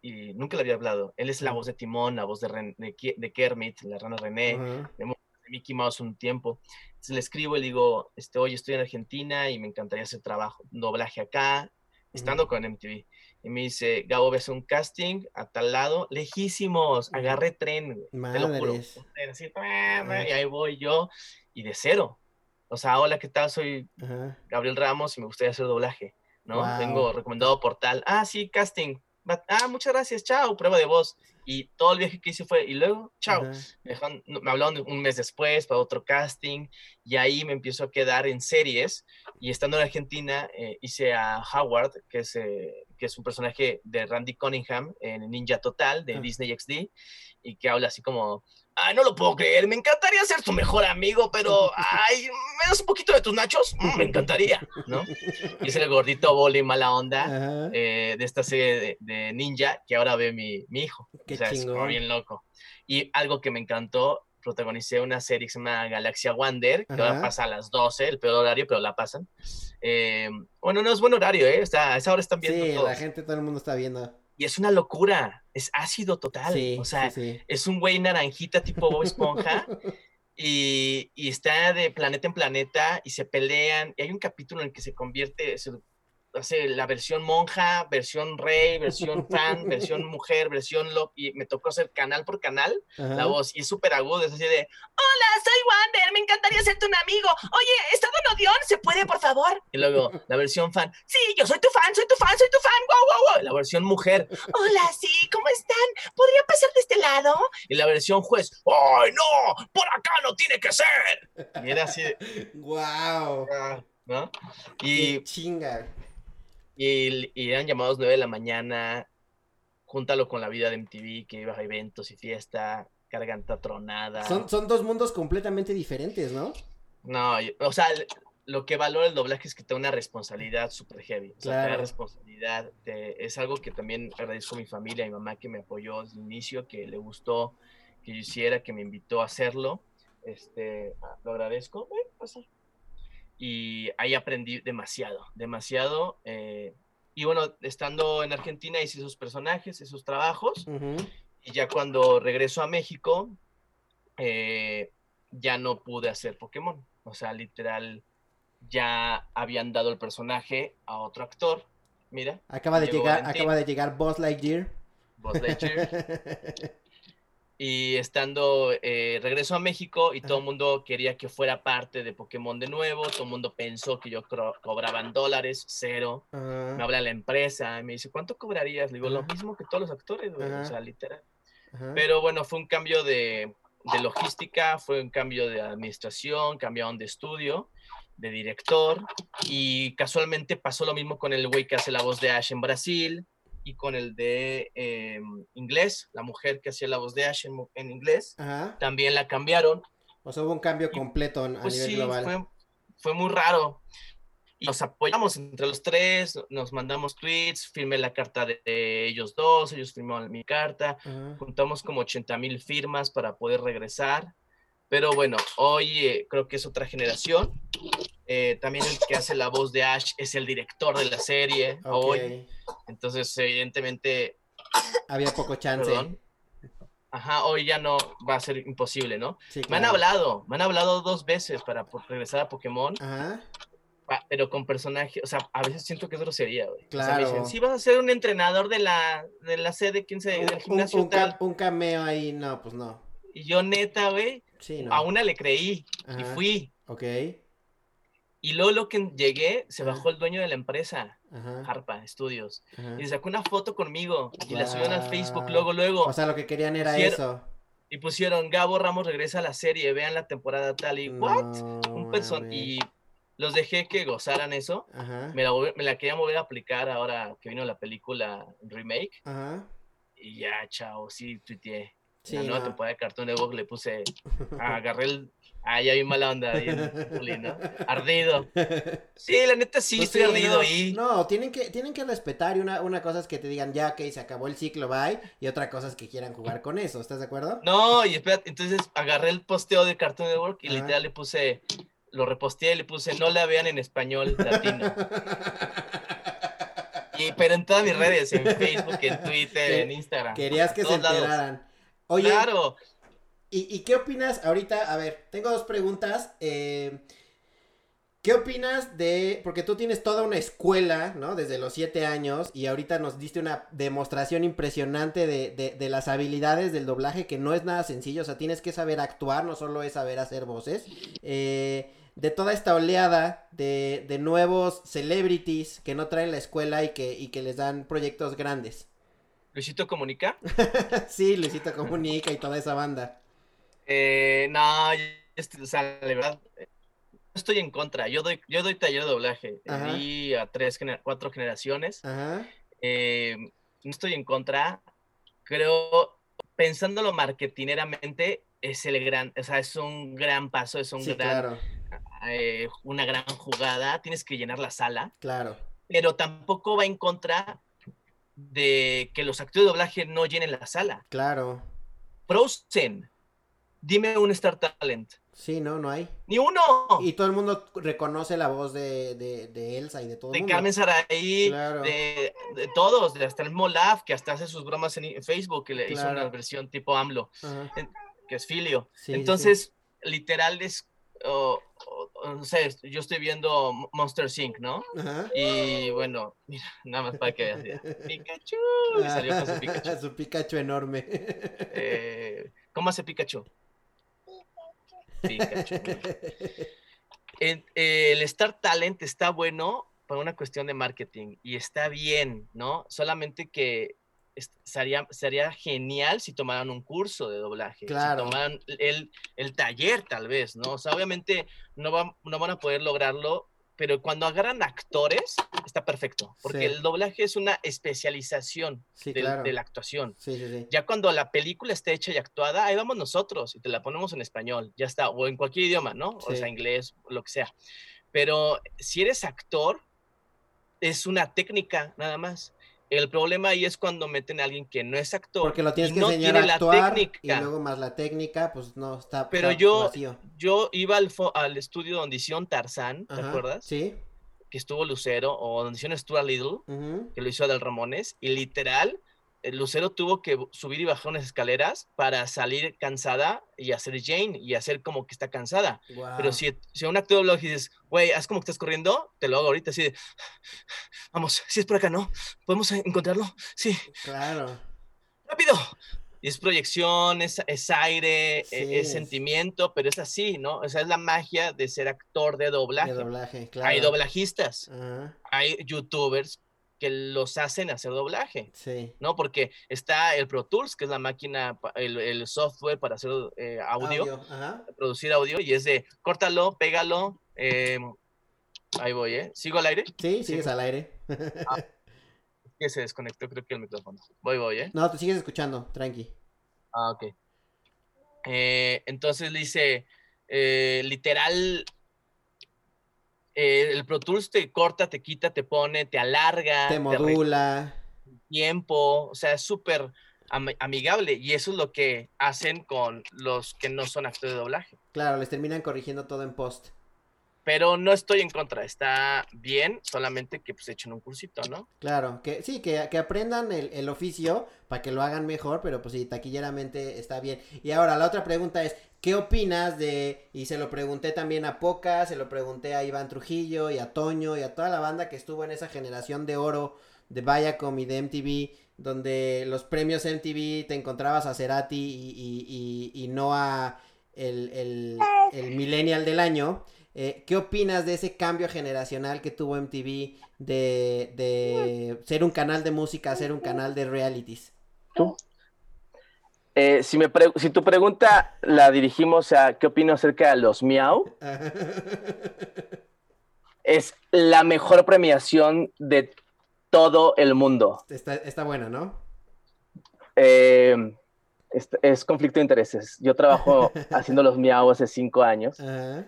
y nunca le había hablado. Él es la voz de Timón, la voz de, de, Kermit, la rana René, de Mickey Mouse un tiempo. Entonces le escribo y le digo, este, oye, estoy en Argentina y me encantaría hacer trabajo, doblaje acá, estando con MTV. Y me dice, Gabo, ves un casting a tal lado, lejísimos, agarré tren, te lo juro. y ahí voy yo, y de cero. O sea, hola, ¿qué tal? Soy Gabriel Ramos y me gustaría hacer doblaje, ¿no? Tengo recomendado portal. Ah, sí, casting. Ah, muchas gracias, chao, prueba de voz. Y todo el viaje que hice fue, y luego, chao. me, hablaron un mes después para otro casting, y ahí me empiezo a quedar en series. Y estando en Argentina, eh, hice a Howard, que es eh, que es un personaje de Randy Cunningham en Ninja Total de ah. Disney XD, y que habla así como, ay, no lo puedo creer, me encantaría ser tu mejor amigo, pero, ay, ¿me das un poquito de tus nachos? Mm, me encantaría, ¿no? Y es el gordito boli mala onda eh, de esta serie de, Ninja que ahora ve mi, mi hijo. Qué o sea, es bien loco. Y algo que me encantó protagonicé una serie que se llama Galaxia Wander, que ahora pasa a las 12, el peor horario, pero la pasan. Eh, bueno, no es buen horario, ¿eh? O a esa hora están viendo. Sí, la gente, todo el mundo está viendo. Y es una locura, es ácido total. o sea, es un güey naranjita tipo Bob Esponja. [LAUGHS] y, y, está de planeta en planeta y se pelean. Y hay un capítulo en el que se convierte, hace la versión monja, versión rey, versión fan, versión mujer, versión lo y me tocó hacer canal por canal la voz y es súper agudo, es así de hola, soy Wander, me encantaría serte un amigo. Oye, ¿estado en Odión? ¿Se puede, por favor? Y luego la versión fan, sí, yo soy tu fan, soy tu fan, soy tu fan, wow, wow, wow. La versión mujer, hola, sí, ¿cómo están? ¿Podría pasar de este lado? Y la versión juez, ¡ay, no! ¡Por acá no tiene que ser! Y era así de, wow. ¿no? Y chinga. Y, eran llamados 9 de la mañana, júntalo con la vida de MTV, que iba a eventos y fiesta, garganta tronada. Son, son dos mundos completamente diferentes, ¿no? No, o sea, lo que valora el doblaje es que te da una responsabilidad súper heavy. O sea, te da responsabilidad. es algo que también agradezco a mi familia, a mi mamá que me apoyó desde el inicio, que le gustó que yo hiciera, que me invitó a hacerlo. Este, lo agradezco. Y ahí aprendí demasiado, demasiado. Eh, y bueno, estando en Argentina hice esos personajes, esos trabajos. Y ya cuando regreso a México, eh, ya no pude hacer Pokémon. O sea, literal, ya habían dado el personaje a otro actor. Mira. Acaba de llegar, acaba de llegar Buzz Lightyear. Buzz Lightyear. [LAUGHS] y estando, eh, regreso a México y todo el mundo quería que fuera parte de Pokémon de nuevo, todo el mundo pensó que yo cobraba en dólares, cero, me habla la empresa y me dice, ¿cuánto cobrarías? Le digo, lo mismo que todos los actores, o sea, literal. Pero bueno, fue un cambio de, de, logística, fue un cambio de administración, cambiaron de estudio, de director y casualmente pasó lo mismo con el güey que hace la voz de Ash en Brasil, y con el de em, inglés, la mujer que hacía la voz de Ash en, inglés, también la cambiaron. O sea, hubo un cambio completo a pues nivel sí, global. Fue, fue muy raro. Y nos apoyamos entre los tres, nos mandamos tweets, firmé la carta de, ellos dos, ellos firmaron mi carta, juntamos como 80 mil firmas para poder regresar. Pero bueno, hoy eh, creo que es otra generación. Eh, también el que hace la voz de Ash es el director de la serie hoy. Entonces, evidentemente. Había poco chance. Ajá, hoy ya no va a ser imposible, ¿no? Me han hablado, me han hablado dos veces para regresar a Pokémon. Ajá. Pero con personajes, o sea, a veces siento que es grosería, güey. Claro. O sea, me dicen, si vas a ser un entrenador de la, de la sede, quién sabe, del gimnasio un, tal. un cameo ahí, no, pues no. Y yo neta, güey, sí, a una le creí y fui. Ok. Y luego lo que llegué, se bajó el dueño de la empresa, Harpa Studios, y sacó una foto conmigo y la subieron al Facebook luego, luego. O sea, lo que querían era eso. Y pusieron, Gabo Ramos regresa a la serie, vean la temporada tal y, ¿what? Un person y los dejé que gozaran eso. Me, la, me la quería volver a aplicar ahora que vino la película remake. Y ya, chao, sí, tuiteé. Sí, la nueva temporada de Cartoon Network le puse, [LAUGHS] agarré el Ah, ya vi mala onda ahí en ¿no? Ardido. [LAUGHS] Sí, la neta sí, pues estoy ardido ahí. No, tienen que, tienen que respetar y una, una cosa es que te digan ya que se acabó el ciclo, bye, y otra cosa es que quieran jugar con eso, ¿estás de acuerdo? No, y espérate, entonces agarré el posteo de Cartoon Network y literal le puse, lo reposteé y le puse no la vean en español latino. [LAUGHS] y, pero en todas mis redes, en [LAUGHS] Facebook, en Twitter, en Instagram. Querías que se enteraran. Oye, claro. ¿Y, qué opinas ahorita? A ver, tengo dos preguntas. Eh, ¿Qué opinas de, porque tú tienes toda una escuela, ¿no? Desde los siete años y ahorita nos diste una demostración impresionante de, las habilidades del doblaje, que no es nada sencillo, o sea, tienes que saber actuar, no solo es saber hacer voces. Eh, de toda esta oleada de, de, nuevos celebrities que no traen la escuela y que, y que les dan proyectos grandes. ¿Luisito Comunica? [LAUGHS] sí, Luisito Comunica y toda esa banda. Eh, no, o sea, la verdad, eh, estoy en contra. Yo doy, yo doy taller de doblaje. Di a tres, cuatro generaciones. Eh, no estoy en contra. Creo, pensándolo marketineramente, es el gran, o sea, es un gran paso, es un gran, eh, una gran jugada. Tienes que llenar la sala. Claro. Pero tampoco va en contra de que los actores de doblaje no llenen la sala. Claro. Frozen Dime un Star Talent. Sí, no, no hay. ¡Ni uno! Y todo el mundo reconoce la voz de, de, Elsa y de todo el mundo. De Carmen Saraí, de, de, todos, de hasta el mismo que hasta hace sus bromas en Facebook, que le hizo una versión tipo AMLO, que es Filio. Entonces, literal es, no sé, yo estoy viendo Monster Inc., ¿no? Y bueno, mira, nada más para que veas. [LAUGHS] Pikachu, y salió con su [LAUGHS] Pikachu. su Pikachu enorme. Eh, ¿Cómo hace Pikachu? El, Star Talent está bueno por una cuestión de marketing y está bien, ¿no? Solamente que sería, sería genial si tomaran un curso de doblaje, claro. si tomaran el, el taller tal vez, ¿no? O sea, obviamente no, no van a poder lograrlo pero cuando agarran actores, está perfecto, porque Sí. el doblaje es una especialización Sí, del- claro. de la actuación. Sí. Ya cuando la película está hecha y actuada, ahí vamos nosotros y te la ponemos en español, ya está, o en cualquier idioma, ¿no? O sea, inglés, lo que sea. Pero si eres actor, es una técnica nada más. El problema ahí es cuando meten a alguien que no es actor Porque lo tienes y que no enseñar tiene a actuar la y técnica. luego más la técnica, pues no, está, Pero está yo, vacío. yo iba al, fo- al estudio donde hicieron Tarzán, ¿te Ajá, acuerdas? Sí. Que estuvo Lucero, o donde hicieron Stuart Little, que lo hizo Adel Ramones, y literal, Lucero tuvo que subir y bajar unas escaleras para salir cansada y hacer Jane y hacer como que está cansada. Pero si, si un actor de doblaje dices, güey, haz como que estás corriendo, te lo hago ahorita así de, vamos, si es por acá, ¿no? ¿Podemos encontrarlo? Sí, Claro. rápido. Y es proyección, es, es aire, e- Sí, es, es- sentimiento, pero es así, ¿no? O sea, es la magia de ser actor de doblaje. De doblaje, claro. Hay doblajistas, hay youtubers que los hacen hacer doblaje. sí. ¿no? Porque está el Pro Tools, que es la máquina, el, el software para hacer eh, audio, Ajá. producir audio, y es de córtalo, pégalo. eh, ahí voy, ¿eh? ¿Sigo al aire? Sí, sigues al aire. Que se desconectó, creo que el micrófono. Voy, voy, ¿eh? No, te sigues escuchando, tranqui. Ah, ok. Eh, entonces le dice, eh, literal, eh, el Pro Tools te corta, te quita, te pone, te alarga, Te modula. tiempo, o sea, es súper am- amigable y eso es lo que hacen con los que no son actores de doblaje. Claro, les terminan corrigiendo todo en post. Pero no estoy en contra, está bien, solamente que pues echen un cursito, ¿no? Claro, que sí, que, que aprendan el, el oficio para que lo hagan mejor, pero pues sí, taquilleramente está bien. Y ahora la otra pregunta es, ¿qué opinas de, y se lo pregunté también a Poca, se lo pregunté a Iván Trujillo y a Toño y a toda la banda que estuvo en esa generación de oro de Viacom y de MTV, donde los premios MTV te encontrabas a Cerati y, y- y- y no a el, el, el millennial del año? Eh, ¿Qué opinas de ese cambio generacional que tuvo MTV de, de ser un canal de música a ser un canal de realities? ¿Tú? Eh, si, me pre- si tu pregunta la dirigimos a qué opino acerca de los Miau, [LAUGHS] es la mejor premiación de todo el mundo. está, está buena, ¿no? Eh, es, es conflicto de intereses. Yo trabajo [LAUGHS] haciendo los Miau hace cinco años. Ajá.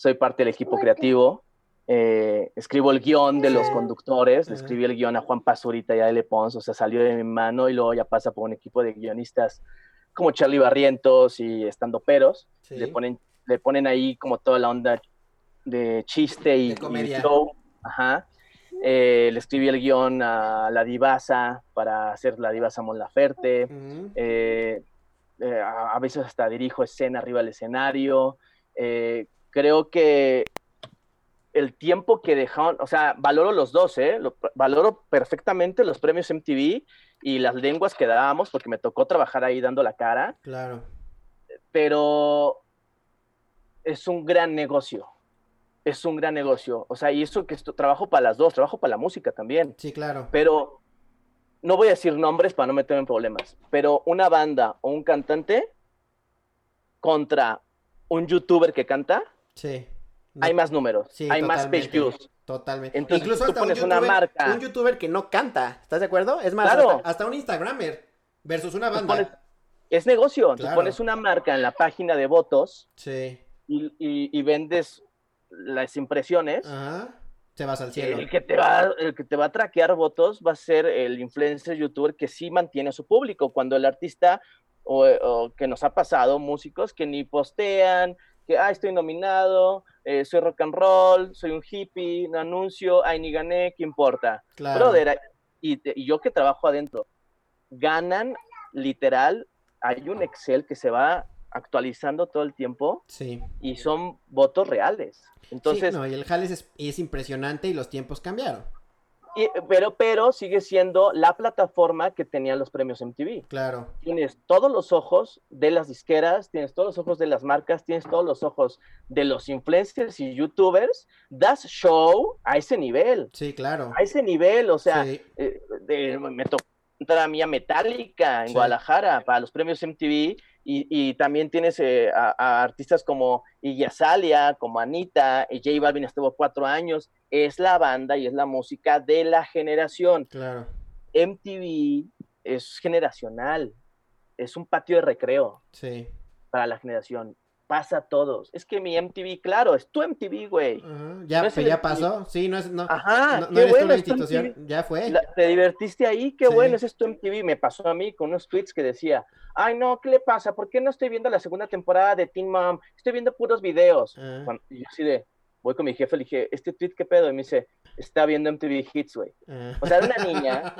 Soy parte del equipo creativo. eh, escribo el guion de los conductores. Le escribí el guion a Juan Pazurita y a L. Pons. O sea, salió de mi mano y luego ya pasa por un equipo de guionistas como Charlie Barrientos y estando peros. Sí. le ponen, le ponen ahí como toda la onda de chiste y, De comedia. y show. Ajá. Eh, le escribí el guion a la divasa para hacer la divasa Mon Laferte. Eh, eh, a, a veces hasta dirijo escena arriba del escenario. Creo que el tiempo que dejaron, o sea, valoro los dos, ¿eh? Lo- valoro perfectamente los premios MTV y las lenguas que dábamos, porque me tocó trabajar ahí dando la cara Claro. pero es un gran negocio. Es un gran negocio. O sea, y eso que esto, trabajo para las dos, trabajo para la música también. Sí, claro. Pero no voy a decir nombres para no meterme en problemas. Pero una banda o un cantante contra un youtuber que canta, Sí. No- hay más números, sí, hay más page totalmente, views. Totalmente. Entonces, Incluso tú hasta un pones una youtuber, marca. un youtuber que no canta, ¿estás de acuerdo? Es más, Claro. hasta, hasta un Instagramer versus una Tú banda. pones- Es negocio. Tú Claro. pones una marca en la página de votos Sí. y, y- y vendes las impresiones. Ajá. Te vas al cielo. El que, te va, el que te va a traquear votos va a ser el influencer youtuber que sí mantiene a su público. Cuando el artista, o, o que nos ha pasado, músicos que ni postean, que, ah, estoy nominado, eh, soy rock and roll, soy un hippie, no anuncio, ay, ni gané, ¿qué importa? Claro. Brother, y, te- y yo que trabajo adentro, ganan literal, hay un Excel que se va actualizando todo el tiempo Sí. y son votos reales. Entonces, sí, no, y el Jales es, es impresionante y los tiempos cambiaron. Y- pero, pero sigue siendo la plataforma que tenían los premios MTV. Claro. Tienes todos los ojos de las disqueras, tienes todos los ojos de las marcas, tienes todos los ojos de los influencers y youtubers. Das show a ese nivel, Sí, claro. a ese nivel. O sea, Sí. eh, de- me tocó entrar a mí a Metallica en Sí. Guadalajara para los premios MTV Y, también tienes eh, a, artistas como Iyasalia, como Anita, y J Balvin estuvo cuatro años. Es la banda y es la música de la generación. Claro. MTV es generacional, es un patio de recreo. Sí. Para la generación pasa a todos. Es que mi MTV, claro, es tu MTV, güey. Ya, pues ya pasó. Sí, no es, no, Ajá, no, eres bueno, institución. Ya fue. te divertiste ahí, qué bueno, ese es tu MTV. Me pasó a mí con unos tweets que decía, ay, no, ¿qué le pasa? ¿Por qué no estoy viendo la segunda temporada de Teen Mom? Estoy viendo puros videos. Y yo así de, voy con mi jefe, le dije, ¿este tweet qué pedo? Y me dice, está viendo MTV Hits, güey. O sea, era una niña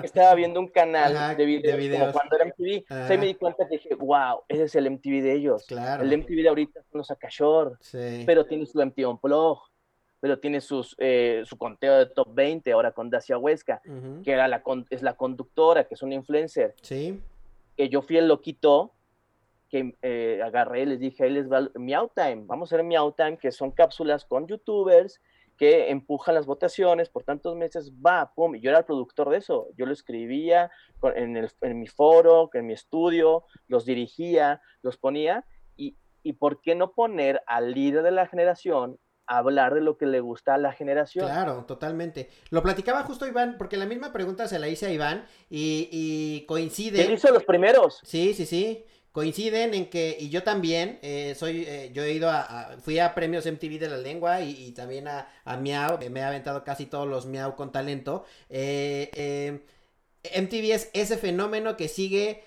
que estaba viendo un canal de, videos, como cuando era MTV. O sea, y me di cuenta que dije, wow, ese es el MTV de ellos. Claro. El MTV de ahorita son los Akashor, sí. pero tiene su MTV Unplugged, pero tiene sus, eh, su conteo de top 20 ahora con Dacia Huesca, que era la, es la conductora, que es una influencer. Sí. Que yo fui el loquito que eh, agarré, les dije, ahí les va Meow Time, vamos a hacer Meow Time, que son cápsulas con youtubers que empujan las votaciones por tantos meses, va, pum, y yo era el productor de eso, yo lo escribía en, el, en mi foro, en mi estudio, los dirigía, los ponía, y, y ¿por qué no poner al líder de la generación a hablar de lo que le gusta a la generación. Claro, totalmente. Lo platicaba justo Iván, porque la misma pregunta se la hice a Iván y, y coincide. Él hizo los primeros. Sí, sí, sí coinciden en que, y yo también, eh, soy, eh, yo he ido a, fui a premios MTV de la lengua y, también a, a, Miau, me he aventado casi todos los Miau con talento. Eh, MTV es ese fenómeno que sigue,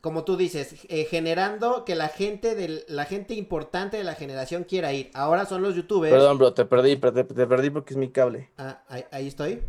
como tú dices, generando que la gente, de, la gente importante de la generación quiera ir. Ahora son los youtubers. Perdón, bro, te perdí, te, te perdí porque es mi cable. Ah, ahí estoy.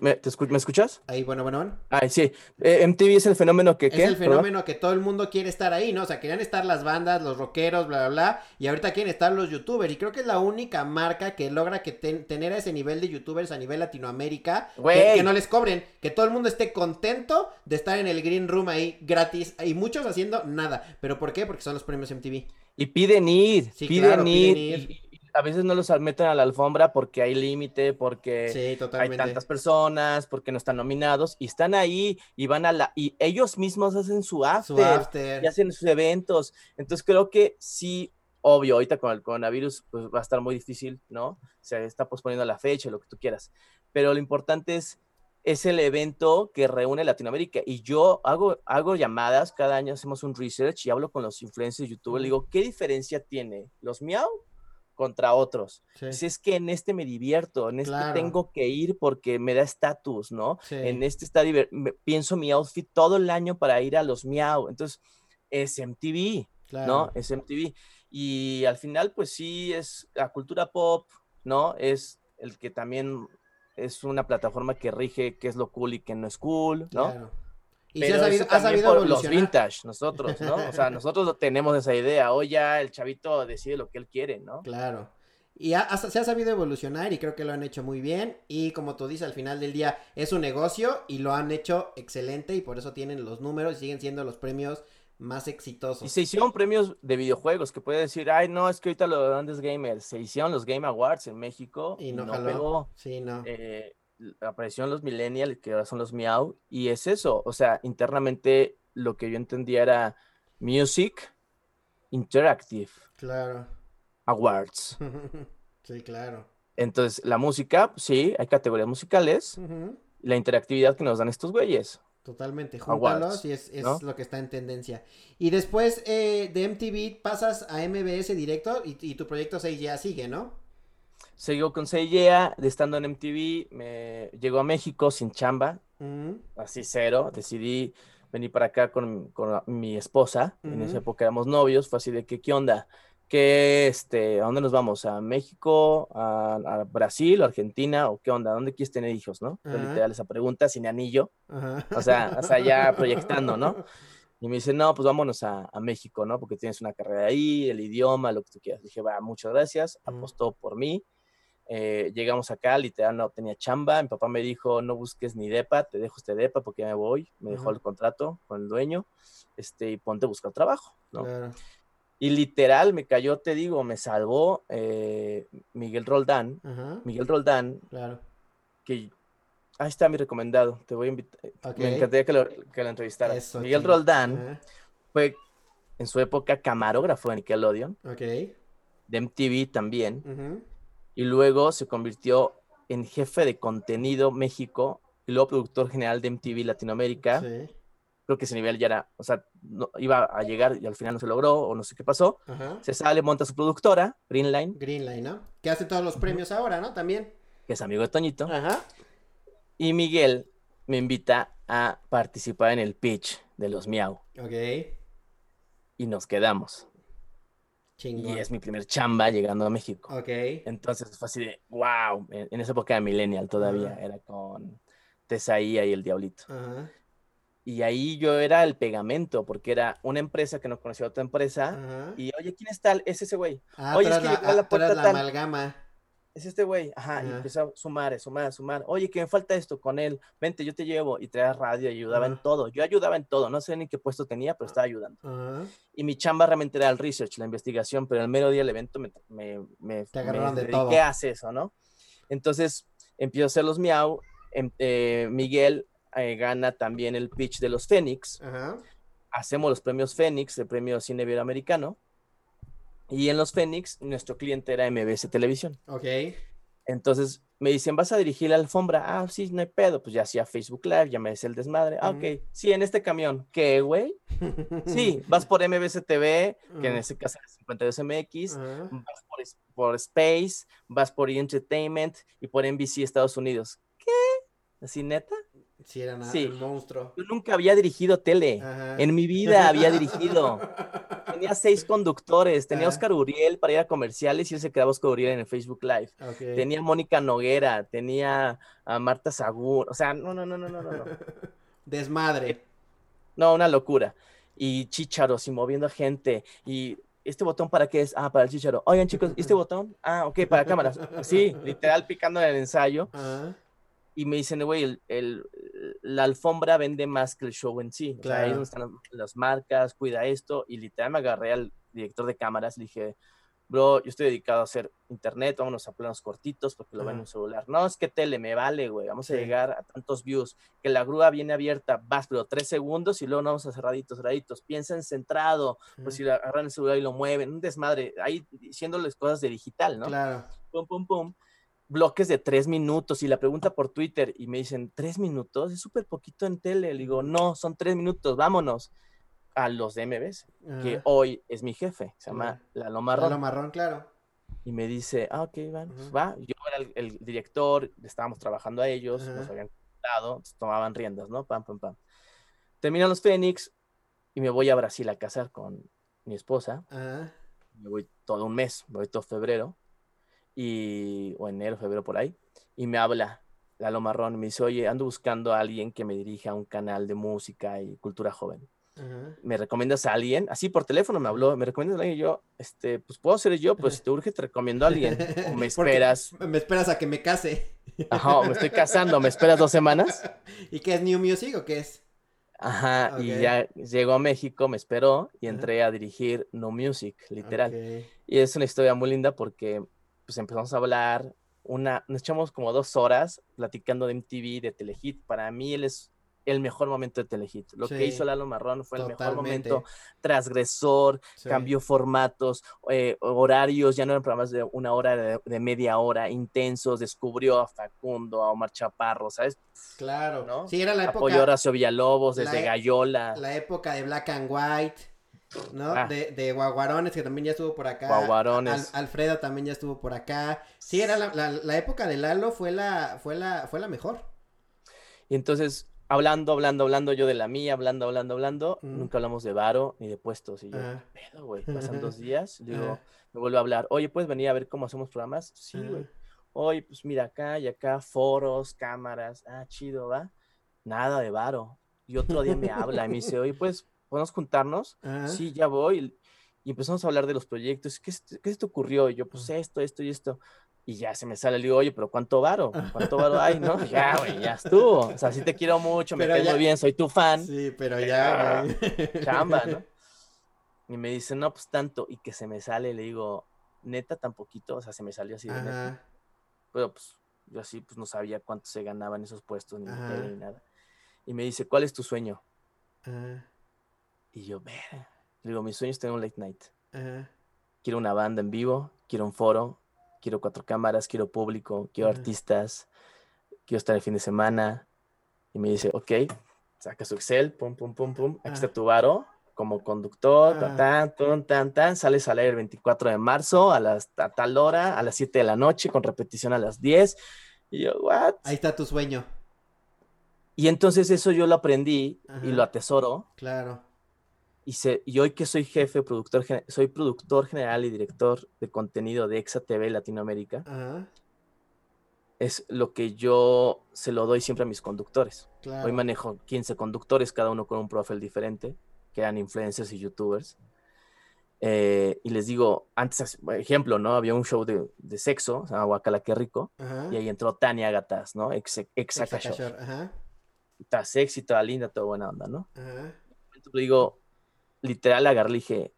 ¿Me, escuchas? Ahí, bueno, bueno. Ay, sí. Eh, MTV es el fenómeno que... Es el fenómeno que todo el mundo quiere estar ahí, ¿no? O sea, querían estar las bandas, los rockeros, bla, bla, bla. Y ahorita quieren estar los youtubers. Y creo que es la única marca que logra que tener ese nivel de youtubers a nivel Latinoamérica. Que, que, no les cobren. Que todo el mundo esté contento de estar en el green room ahí gratis. Y muchos haciendo nada. ¿Pero por qué? Porque son los premios MTV. Y piden ir. piden, ir a veces no los meten a la alfombra porque hay límite, porque hay tantas personas, porque no están nominados y están ahí y van a la y ellos mismos hacen su after, y hacen sus eventos. Entonces creo que sí, obvio, ahorita con el coronavirus pues va a estar muy difícil, ¿no? Se está posponiendo la fecha, lo que tú quieras. Pero lo importante es es el evento que reúne Latinoamérica. Y yo hago, hago llamadas, cada año hacemos un research y hablo con los influencers YouTube. Le digo, ¿qué diferencia tiene los Miau contra otros. Si es que en este me divierto, en este tengo que ir porque me da estatus, ¿no? En este está pienso mi outfit todo el año para ir a los miau. Entonces, es MTV, ¿no? Es MTV. Y al final, pues sí, es la cultura pop, ¿no? Es el que también es una plataforma que rige qué es lo cool y qué no es cool, ¿no? Y Pero si has sabido, ha los vintage, nosotros, ¿no? O sea, [LAUGHS] nosotros tenemos esa idea, o ya el chavito decide lo que él quiere, ¿no? Claro. Y se ha sabido evolucionar y creo que lo han hecho muy bien. Y como tú dices, al final del día es un negocio y lo han hecho excelente y por eso tienen los números y siguen siendo los premios más exitosos. Y se hicieron premios de videojuegos que puede decir, ay, no, es que ahorita los grandes gamers. Se hicieron los Game Awards en México y no, pegó. Sí, no. Eh, aparecieron los millennials, que ahora son los miau, y es eso, o sea, internamente lo que yo entendía era Music Interactive. Claro. Awards. [LAUGHS] sí, claro. Entonces, la música, sí, hay categorías musicales, la interactividad que nos dan estos güeyes. Totalmente, júntalos y es, lo que está en tendencia. Y después eh, de MTV pasas a MBS directo y, y tu proyecto 6 ya sigue, ¿no? Seguió con Seiyea, de estando en MTV, me llegó a México sin chamba, así cero, decidí venir para acá con, mi esposa, en esa época éramos novios, fue así de que, ¿qué onda? ¿Qué, este, ¿A dónde nos vamos? ¿A México? ¿A, Brasil? ¿O Argentina? ¿O qué onda? ¿Dónde quieres tener hijos, no? Literal esa pregunta, sin anillo, o sea, o sea, ya [LAUGHS] proyectando, ¿no? Y me dice, no, pues vámonos a, México, ¿no? Porque tienes una carrera ahí, el idioma, lo que tú quieras. Dije, va, muchas gracias, apostó por mí. Eh, llegamos acá, literal, no tenía chamba. Mi papá me dijo, no busques ni DEPA, te dejo este DEPA porque ya me voy. Me dejó el contrato con el dueño este, y ponte a buscar trabajo, ¿no? Y literal me cayó, te digo, me salvó eh, Miguel Roldán. Miguel Roldán, claro. que ahí está mi recomendado, te voy a invitar. Me encantaría que lo, que lo entrevistaras. Miguel Roldán fue en su época camarógrafo de Nickelodeon. Ok. De MTV también. Y luego se convirtió en jefe de contenido México y luego productor general de MTV Latinoamérica. Sí. Creo que ese nivel ya era, o sea, no, iba a llegar y al final no se logró o no sé qué pasó. Se sale, monta su productora, Greenline. Greenline, ¿no? Que hace todos los premios ahora, ¿no? También. Que es amigo de Toñito. Ajá. Y Miguel me invita a participar en el pitch de los Miau. Ok. Y nos quedamos. Y es mi primer chamba llegando a México. Ok. Entonces fue así de, wow, en, esa época de Millennial todavía, era con Tesaía y el Diablito. Y ahí yo era el pegamento, porque era una empresa que no conocía otra empresa. Y, oye, ¿quién es tal? Es ese güey. Ah, oye, es que la, puerta la amalgama es este güey, ajá, y empezó a sumar, sumar, sumar, oye, que me falta esto con él, vente, yo te llevo, y traía radio, y ayudaba en todo, yo ayudaba en todo, no sé ni qué puesto tenía, pero estaba ayudando. Y mi chamba realmente era el research, la investigación, pero el mero día del evento me, me, me, te agarraron de todo. ¿Qué hace eso, no? Entonces, empiezo a hacer los miau, em, eh, Miguel eh, gana también el pitch de los Fénix, hacemos los premios Fénix, el premio Cine Iberoamericano, y en los Fénix, nuestro cliente era MBS Televisión. Ok. Entonces me dicen, ¿vas a dirigir la alfombra? Ah, sí, no hay pedo. Pues ya hacía Facebook Live, ya me decía el desmadre. Ah, ok. Sí, en este camión. ¿Qué, güey? [LAUGHS] sí, vas por MBS TV, que en ese caso es 52MX, vas por, por, Space, vas por! Entertainment y por NBC Estados Unidos. ¿Qué? ¿Así neta? Sí, era nada, sí. monstruo. Yo nunca había dirigido tele. En mi vida había dirigido. [LAUGHS] tenía seis conductores. Tenía Oscar Uriel para ir a comerciales y él se quedaba Oscar Uriel en el Facebook Live. Tenía a Mónica Noguera, tenía a Marta Sagún. O sea, no, no, no, no, no, no. [LAUGHS] Desmadre. No, una locura. Y chícharos y moviendo gente. Y ¿este botón para qué es? Ah, para el chicharo. Oigan, chicos, ¿este botón? Ah, ok, para cámaras. Sí, literal picando en el ensayo. Y me dicen, güey, el, la alfombra vende más que el show en sí. O sea, ahí donde están las, marcas, cuida esto. Y literal me agarré al director de cámaras y le dije, bro, yo estoy dedicado a hacer internet, vámonos a planos cortitos porque lo ven en un celular. No, es que tele, me vale, güey, vamos a llegar a tantos views, que la grúa viene abierta, vas, pero tres segundos y luego no vamos a cerraditos, cerraditos. Piensa en centrado, pues si agarran el celular y lo mueven, un desmadre, ahí diciéndoles cosas de digital, ¿no? Claro. Pum, pum, pum bloques de tres minutos y la pregunta por Twitter y me dicen, ¿tres minutos? Es súper poquito en tele. Le digo, no, son tres minutos, vámonos a los de MBS, que hoy es mi jefe, se llama Lalo Marrón. Lalo Marrón, claro. Y me dice, ah, ok, van, pues va. Yo era el, director, estábamos trabajando a ellos, nos habían dado, tomaban riendas, ¿no? Pam, pam, pam. Terminan los Fénix y me voy a Brasil a casar con mi esposa. Me voy todo un mes, me voy todo febrero y, o enero, febrero por ahí, y me habla Lalo Marrón, me dice, oye, ando buscando a alguien que me dirija a un canal de música y cultura joven. ¿Me recomiendas a alguien? Así por teléfono me habló, ¿me recomiendas a alguien? Y yo, este, pues puedo ser yo, pues si te urge te recomiendo a alguien. [LAUGHS] O me esperas. me esperas a que me case. Ajá, me estoy casando, ¿me esperas dos semanas? [LAUGHS] ¿Y qué es New Music o qué es? Ajá, y ya llegó a México, me esperó y entré a dirigir No Music, literal. Y es una historia muy linda porque pues empezamos a hablar, una, nos echamos como dos horas platicando de MTV, de Telehit. Para mí él es el mejor momento de Telehit. Lo que hizo Lalo Marrón fue el mejor momento, transgresor, cambió formatos, eh, horarios, ya no eran programas de una hora, de, media hora, intensos, descubrió a Facundo, a Omar Chaparro, ¿sabes? Claro, ¿no? Sí, era la época. Apoyó a Horacio Villalobos desde e Gallola. La época de Black and White. ¿No? Ah. De, de Guaguarones, que también ya estuvo por acá. Guaguarones. Alfredo también ya estuvo por acá. Sí, era la, la, época de Lalo fue la, fue la, fue la mejor. Y entonces, hablando, hablando, hablando yo de la mía, hablando, hablando, hablando, nunca hablamos de varo ni de puestos. Y yo, ah. pedo, güey, pasan dos [LAUGHS] días, digo, me vuelve a hablar, oye, ¿puedes venir a ver cómo hacemos programas? Sí, güey. Oye, pues mira acá y acá, foros, cámaras, ah, chido, ¿va? Nada de varo. Y otro día me habla y me dice, oye, pues ¿podemos juntarnos? Sí, ya voy. Y empezamos a hablar de los proyectos. ¿Qué, ¿Qué, se te ocurrió? Y yo, pues esto, esto y esto. Y ya se me sale, le digo, oye, pero ¿cuánto varo? [LAUGHS] ¿Cuánto varo hay, no? Ya, güey, ya estuvo. O sea, sí te quiero mucho, me caes muy bien, soy tu fan. Sí, pero ya, güey. Chamba, ¿no? Y me dice, no, pues tanto. Y que se me sale, le digo, neta, tan poquito. O sea, se me salió así de neta. Pero pues, Yo así, pues no sabía cuánto se ganaban esos puestos, ni, ni nada. Y me dice, ¿cuál es tu sueño? Y yo, ve, digo, mi sueño es tener un late night. Quiero una banda en vivo, quiero un foro, quiero cuatro cámaras, quiero público, quiero artistas, quiero estar el fin de semana. Y me dice, ok, saca su Excel, pum, pum, pum, pum, aquí está tu varo como conductor, tan, tan, tan, tan, sales a leer el 24 de marzo a, las, a tal hora, a las 7 de la noche, con repetición a las 10. Y yo, ¿what? Ahí está tu sueño. Y entonces eso yo lo aprendí y lo atesoro. Claro. Y, se, y hoy que soy jefe, productor, soy productor general y director de contenido de Exa TV Latinoamérica, es lo que yo se lo doy siempre a mis conductores. Hoy manejo 15 conductores, cada uno con un profil diferente, que eran influencers y youtubers. Eh, y les digo, antes, por ejemplo, ¿no? Había un show de, de sexo, se llama Guacala Qué Rico, y ahí entró Tania Gatas, ¿no? Ex, ex, Está sexy, toda linda, toda buena onda, ¿no? Ajá. digo, literal agarré y dije,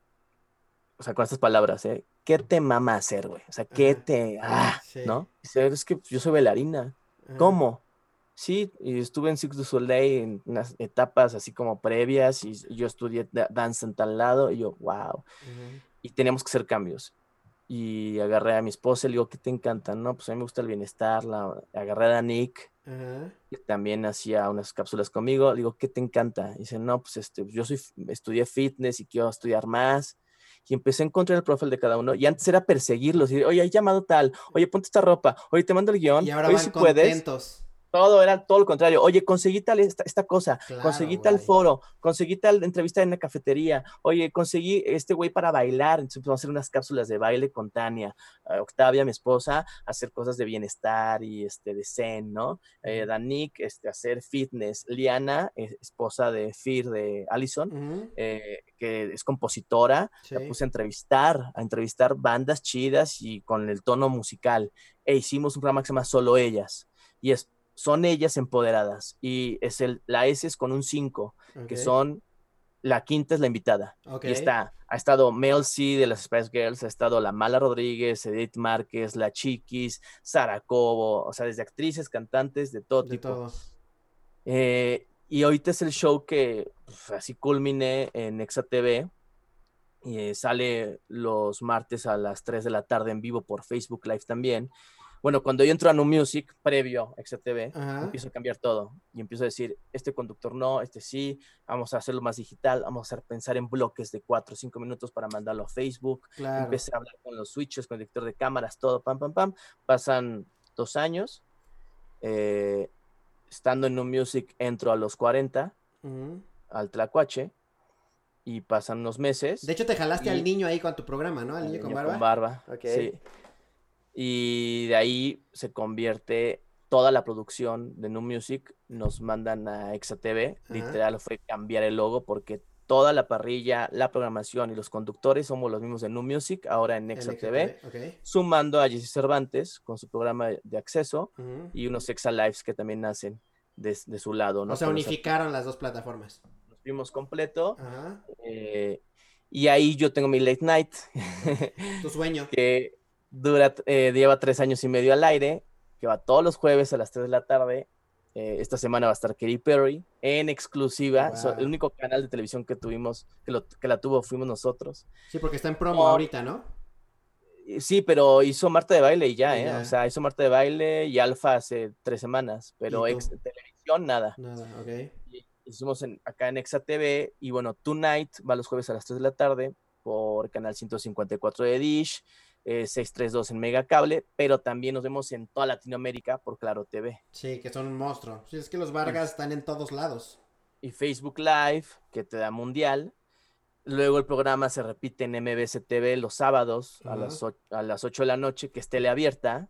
o sea, con estas palabras, ¿eh? ¿Qué te mama hacer, güey? O sea, ¿qué te... Ah, ¿no? Dice, es que yo soy bailarina. ¿Cómo? Sí, y estuve en Cirque du Soleil en unas etapas así como previas y, yo estudié danza en tal lado y yo, wow. Y teníamos que hacer cambios. Y agarré a mi esposa y le digo, ¿qué te encanta? No, pues a mí me gusta el bienestar. La, agarré a Nick, que también hacía unas cápsulas conmigo. Digo, ¿qué te encanta? Y dice, no, pues este, yo soy, estudié fitness y quiero estudiar más. Y empecé a encontrar el profile de cada uno. Y antes era perseguirlos. Y, oye, hay llamado tal. Oye, ponte esta ropa. Oye, te mando el guion. Y ahora oye, van si contentos. puedes todo era todo lo contrario. Oye, conseguí tal esta, esta cosa, conseguí tal foro, conseguí tal entrevista en la cafetería, oye, conseguí este güey para bailar, entonces vamos a hacer unas cápsulas de baile con Tania, eh, Octavia, mi esposa, hacer cosas de bienestar y este de zen, ¿no? Eh, Danik, este, hacer fitness, Liana, esposa de Fir de Allison, eh, que es compositora, la puse a entrevistar, a entrevistar bandas chidas y con el tono musical. E hicimos un programa que se llama Solo Ellas. Y es son ellas empoderadas y es el, la S es con un 5, que son, la quinta es la invitada. Y está, ha estado Mel C de las Spice Girls, ha estado La Mala Rodríguez, Edith Márquez, La Chiquis, Sara Cobo, o sea, desde actrices, cantantes, de todo tipo. Eh, y ahorita es el show que pues, así culminé en Exa TV. Y eh, sale los martes a las 3 de la tarde en vivo por Facebook Live también. Bueno, cuando yo entro a New Music, previo a XTV, empiezo a cambiar todo y empiezo a decir, este conductor no, este sí, vamos a hacerlo más digital, vamos a hacer, pensar en bloques de 4 o 5 minutos para mandarlo a Facebook. Empecé a hablar con los switches, con el director de cámaras, todo, pam, pam, pam. Pasan dos años. Eh, estando en New Music, entro a los 40, al Tlacuache y pasan unos meses. De hecho, te jalaste al niño ahí con tu programa, ¿no? Al niño, con barba. Con barba, sí. Y de ahí se convierte toda la producción de New Music, nos mandan a ExaTV, literal fue cambiar el logo porque toda la parrilla, la programación y los conductores somos los mismos de New Music, ahora en Exa TV, sumando a Jesse Cervantes con su programa de acceso y unos Exa Lives que también nacen de, su lado. ¿no? O sea, unificaron las dos plataformas. Nos vimos completo. Eh, y ahí yo tengo mi late night. [LAUGHS] Tu sueño. que Dura, eh, lleva tres años y medio al aire, que va todos los jueves a las 3 de la tarde. Eh, esta semana va a estar Katy Perry en exclusiva. el único canal de televisión que tuvimos, que, lo, que la tuvo, fuimos nosotros. Sí, porque está en promo ahorita, ¿no? Eh, sí, pero hizo Marta de baile y ya, ¿eh? O sea, hizo Marta de baile y Alfa hace tres semanas, pero ex televisión, nada. Nada, ok. hicimos acá en Exa TV y bueno, Tonight va los jueves a las 3 de la tarde por canal 154 de Dish. 632 eh, en Megacable, pero también nos vemos en toda Latinoamérica por Claro TV. Sí, que son un monstruo. Sí, es que los Vargas están en todos lados. Y Facebook Live, que te da mundial. Luego el programa se repite en MBC TV los sábados a, las a las 8 de la noche, que es teleabierta,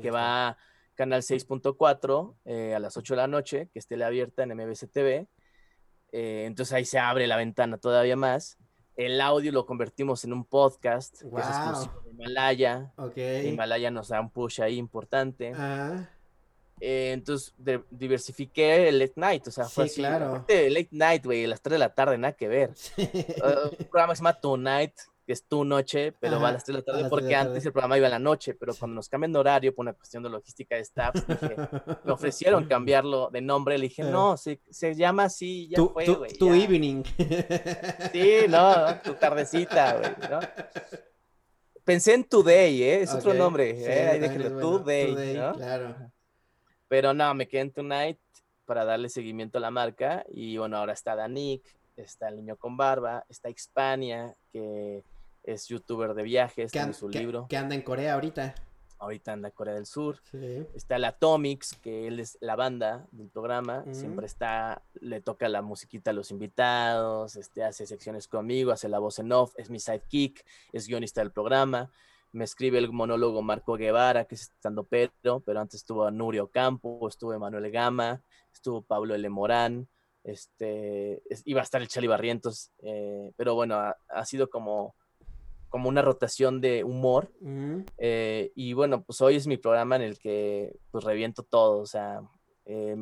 que va a Canal 6.4 eh, a las 8 de la noche, que es teleabierta en MBC TV. Eh, entonces ahí se abre la ventana todavía más. El audio lo convertimos en un podcast que es exclusivo de Himalaya. Himalaya nos da un push ahí importante. Ah. Eh, entonces diversifiqué el late night, o sea, fue Claro. late night, güey, a las 3 de la tarde, nada que ver. [LAUGHS] un programa que se llama Tonight, que es tu noche, pero va a las 3 de la tarde, porque antes el programa iba a la noche, pero cuando nos cambian de horario por una cuestión de logística de staff, [LAUGHS] me ofrecieron cambiarlo de nombre, le dije, no, se, se llama así, ya fue, güey. Tu, evening. Sí, no, tu tardecita, güey, ¿no? Pensé en Today, ¿eh? Es otro nombre, ¿eh? Ahí déjenlo, Today, ¿no? Claro. Pero no, me quedé en Tonight para darle seguimiento a la marca y bueno, ahora está Danik, está el niño con barba, está Hispania, que es youtuber de viajes, tiene su libro. Que anda en Corea ahorita. Ahorita anda en Corea del Sur. Está el Atomics, que él es la banda del programa. Siempre está, le toca la musiquita a los invitados, este, hace secciones conmigo, hace la voz en off, es mi sidekick, es guionista del programa. Me escribe el monólogo Marco Guevara, que es estando pero, pero antes estuvo Nurio Campo, estuvo Manuel Gama, estuvo Pablo L. Morán, este, iba a estar el Chali Barrientos, eh, pero bueno, ha, sido como, como una rotación de humor. Eh, y bueno, pues hoy es mi programa en el que pues reviento todo, o sea, eh,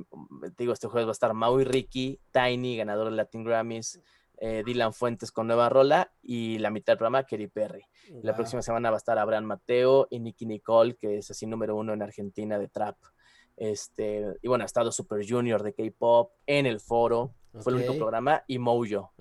digo, este jueves va a estar Maui Ricky, Tiny, ganador de Latin Grammys, Dylan Fuentes con nueva rola y la mitad del programa Kerry Perry. La próxima semana va a estar Abraham Mateo y Nicky Nicole, que es así número uno en Argentina de trap. Este, y bueno, ha estado Super Junior de K-pop en el foro. Fue el único programa y Mojo.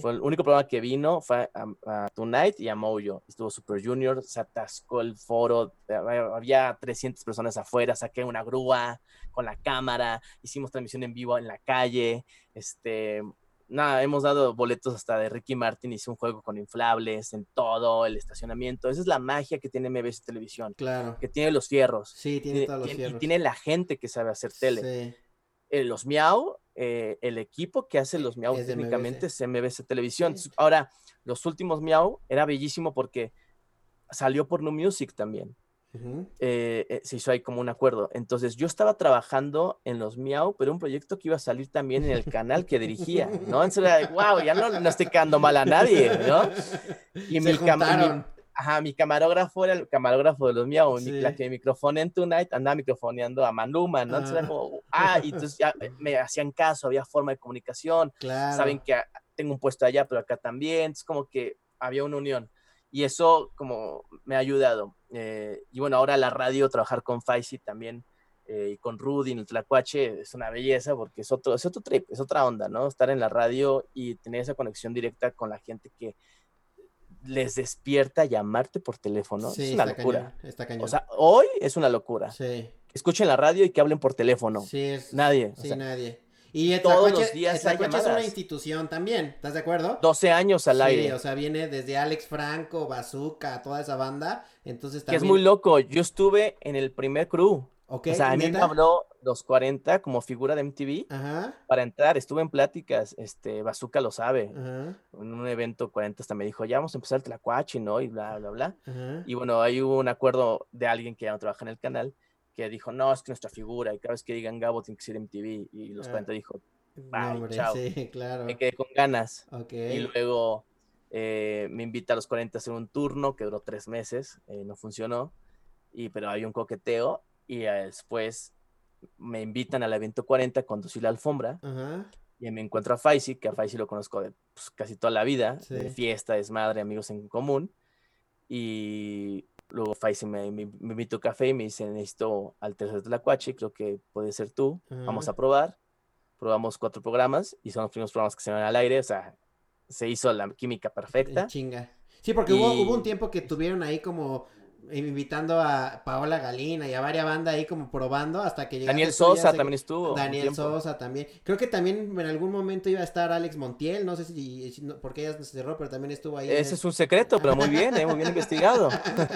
Fue el único programa que vino, fue a, Tonight y a Mojo. Estuvo Super Junior, se atascó el foro, había 300 personas afuera, saqué una grúa con la cámara, hicimos transmisión en vivo en la calle, este, nada, hemos dado boletos hasta de Ricky Martin, hizo un juego con inflables en todo el estacionamiento. Esa es la magia que tiene MBS Televisión. Claro. Que tiene los fierros. Sí, tiene, todos los fierros. Y tiene la gente que sabe hacer tele. Sí. Eh, los Miau, eh, el equipo que hace los Miau técnicamente es MBS Televisión. Ahora, los últimos Miau era bellísimo porque salió por New Music también. Eh, eh, se hizo ahí como un acuerdo. Entonces yo estaba trabajando en los Miau, pero un proyecto que iba a salir también en el canal que dirigía, ¿no? Entonces era, wow, ya no, no estoy quedando mal a nadie, ¿no? Y mi, ajá, mi camarógrafo era el camarógrafo de los Miau, la que micrófono en Tonight andaba microfoneando a Manuma, ¿no? Entonces era como, ah, y entonces ya me hacían caso, había forma de comunicación, saben que tengo un puesto allá, pero acá también, es como que había una unión y eso como me ha ayudado. Eh, y bueno, ahora la radio, trabajar con Faisy también eh, y con Rudy en el Tlacuache es una belleza porque es otro, es otro trip, es otra onda, ¿no? Estar en la radio y tener esa conexión directa con la gente que les despierta llamarte por teléfono. es una locura. está cañón. O sea, hoy es una locura. Sí. Escuchen la radio y que hablen por teléfono. Sí, es, nadie. Sí, nadie. Y todos los días es una institución también, ¿estás de acuerdo? 12 años al aire. Sí, o sea, viene desde Alex Franco, Bazooka, toda esa banda, entonces también... Que es muy loco, yo estuve en el primer crew. Okay, o sea, a mí me habló los 40 como figura de MTV Ajá. para entrar, estuve en pláticas, este, Bazooka lo sabe, Ajá. en un evento 40 hasta me dijo, ya vamos a empezar el Tlacuache, ¿no? Y bla, bla, bla. Ajá. Y bueno, ahí hubo un acuerdo de alguien que ya no trabaja en el canal, que dijo, no, es que nuestra figura, y cada vez que digan Gabo tiene que ser MTV, y los 40 ah. dijo, bye, chao. Sí, [LAUGHS] claro. Me quedé con ganas. Okay. Y luego eh, me invita a los 40 a hacer un turno que duró tres meses, eh, no funcionó, y, pero hay un coqueteo, y después me invitan al evento 40 a conducir la alfombra. Y me encuentro a Faisy, que a Faisy lo conozco de pues, casi toda la vida, de fiesta, desmadre, amigos en común. Y Luego Faisy me, me, me invitó a café y me dice, necesito al tercer de la cuache, creo que puede ser tú, vamos a probar. Probamos cuatro programas y son los primeros programas que se van al aire, o sea, se hizo la química perfecta. Chinga. Sí, porque hubo, hubo un tiempo que tuvieron ahí como invitando a Paola Galina y a varias bandas ahí como probando hasta que Daniel Sosa también estuvo. Daniel Sosa también. Creo que también en algún momento iba a estar Alex Montiel, no sé si, porque ella se cerró, pero también estuvo ahí. Ese es un secreto, pero muy bien, eh, muy bien investigado.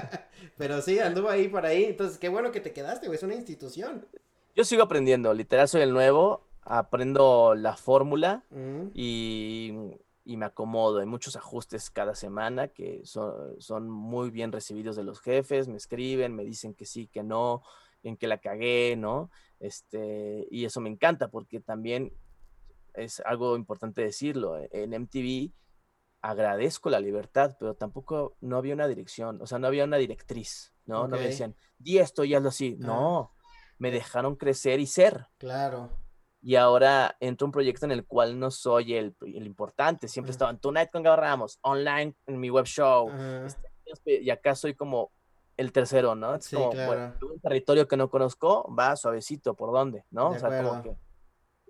[LAUGHS] pero sí, anduvo ahí por ahí, entonces qué bueno que te quedaste, güey, es una institución. Yo sigo aprendiendo, literal soy el nuevo, aprendo la fórmula y y me acomodo. Hay muchos ajustes cada semana que son, son, muy bien recibidos de los jefes, me escriben, me dicen que sí, que no, en que la cagué, ¿no? Este, y eso me encanta porque también es algo importante decirlo. E, en MTV agradezco la libertad, pero tampoco no había una dirección, o sea, no había una directriz, ¿no? No me decían, di esto y hazlo así. No, me dejaron crecer y ser. Claro. Y ahora entro a un proyecto en el cual no soy el, el importante. Siempre estaba en Tonight con Gabo Ramos, online en mi web show. Este, y acá soy como el tercero, ¿no? Es como, un territorio que no conozco, va suavecito, ¿por dónde? ¿No? o sea, como que...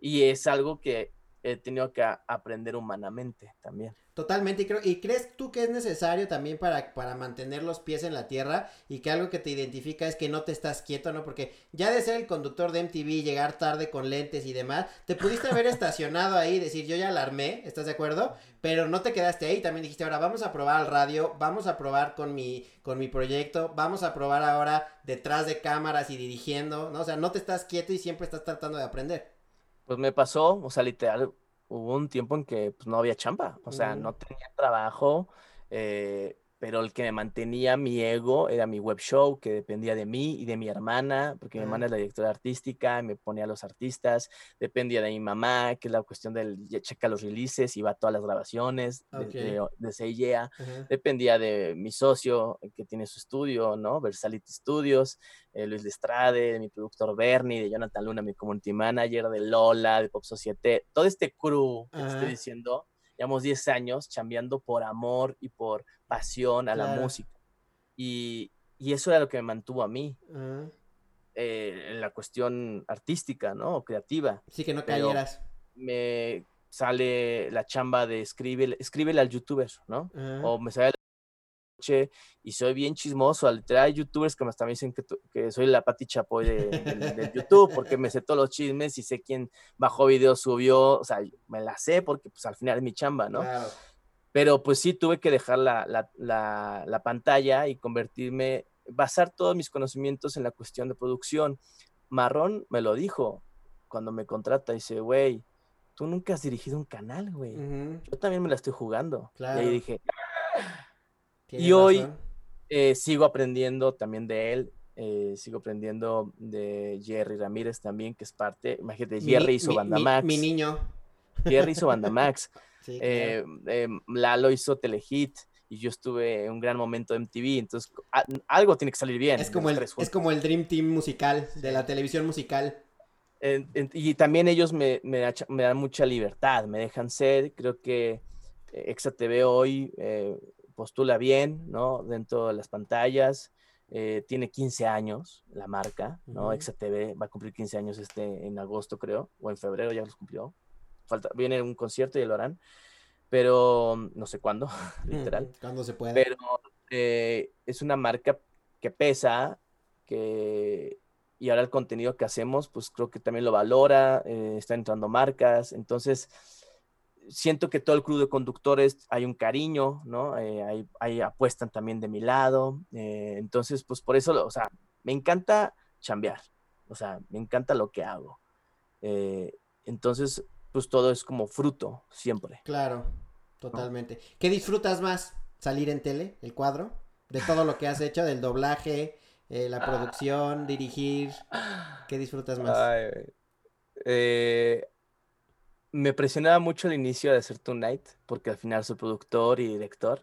Y es algo que he tenido que aprender humanamente también. Totalmente, y, creo, y crees tú que es necesario también para, para mantener los pies en la tierra y que algo que te identifica es que no te estás quieto, ¿no? Porque ya de ser el conductor de MTV, llegar tarde con lentes y demás, te pudiste haber [LAUGHS] estacionado ahí y decir, yo ya la armé, ¿estás de acuerdo? Pero no te quedaste ahí, también dijiste, ahora vamos a probar al radio, vamos a probar con mi, con mi proyecto, vamos a probar ahora detrás de cámaras y dirigiendo, ¿no? O sea, no te estás quieto y siempre estás tratando de aprender. Pues me pasó, o sea, literal, hubo un tiempo en que pues, no había chamba, o sea, no tenía trabajo, eh, pero el que me mantenía mi ego era mi web show, que dependía de mí y de mi hermana, porque mi hermana es la directora artística, me ponía a los artistas, dependía de mi mamá, que es la cuestión del checa los releases, iba a todas las grabaciones de, de, dependía de mi socio, que tiene su estudio, ¿no? Versality Studios, eh, Luis Lestrade, de mi productor Bernie, de Jonathan Luna, mi community manager, de Lola, de Pop Societe, todo este crew que te estoy diciendo, llevamos 10 años chambeando por amor y por pasión a la música. Y, eso era lo que me mantuvo a mí. Eh, en la cuestión artística, ¿no? O creativa. Sí, que no cayeras. Me sale la chamba de escribe, escríbele al youtuber, ¿no? O me sale y soy bien chismoso. Hay youtubers que hasta me dicen que, soy la Pati Chapoy de, YouTube porque me sé todos los chismes y sé quién bajó video, subió, o sea, me la sé porque pues al final es mi chamba, ¿no? Pero pues sí tuve que dejar la, la, la, pantalla y convertirme, basar todos mis conocimientos en la cuestión de producción. Marrón me lo dijo cuando me contrata, dice, güey, tú nunca has dirigido un canal, güey. Yo también me la estoy jugando. Y ahí dije, y hoy eh, sigo aprendiendo también de él. Eh, sigo aprendiendo de Jerry Ramírez también, que es parte. Imagínate, Jerry hizo Banda Max. Mi, niño. Jerry hizo Banda Max. [LAUGHS] Eh, Lalo hizo Telehit y yo estuve en un gran momento de MTV, entonces algo tiene que salir bien. Es como, el, es como el Dream Team musical, de la televisión musical. y también ellos me, me, me, dan mucha libertad, me dejan ser, creo que Exa TV hoy postula bien, ¿no? Dentro de las pantallas. Eh, tiene 15 años la marca, ¿no? Uh TV va a cumplir 15 años este en agosto, creo, o en febrero ya los cumplió. Falta, viene un concierto y lo harán, pero mm, no sé cuándo, [LAUGHS] literal. Cuándo se puede. Pero eh, es una marca que pesa, que y ahora el contenido que hacemos, pues creo que también lo valora, eh, están entrando marcas, entonces siento que todo el club de conductores hay un cariño, ¿no? Eh, hay, apuestan también de mi lado. Eh, entonces, pues por eso, o sea, me encanta chambear. O sea, me encanta lo que hago. Eh, entonces, pues todo es como fruto, siempre. Claro, totalmente. ¿Qué disfrutas más? ¿Salir en tele, el cuadro? De todo lo que has hecho, del doblaje, la ah. producción, dirigir. ¿Qué disfrutas más? eh, me presionaba mucho el inicio de hacer Tonight, porque al final soy productor y director.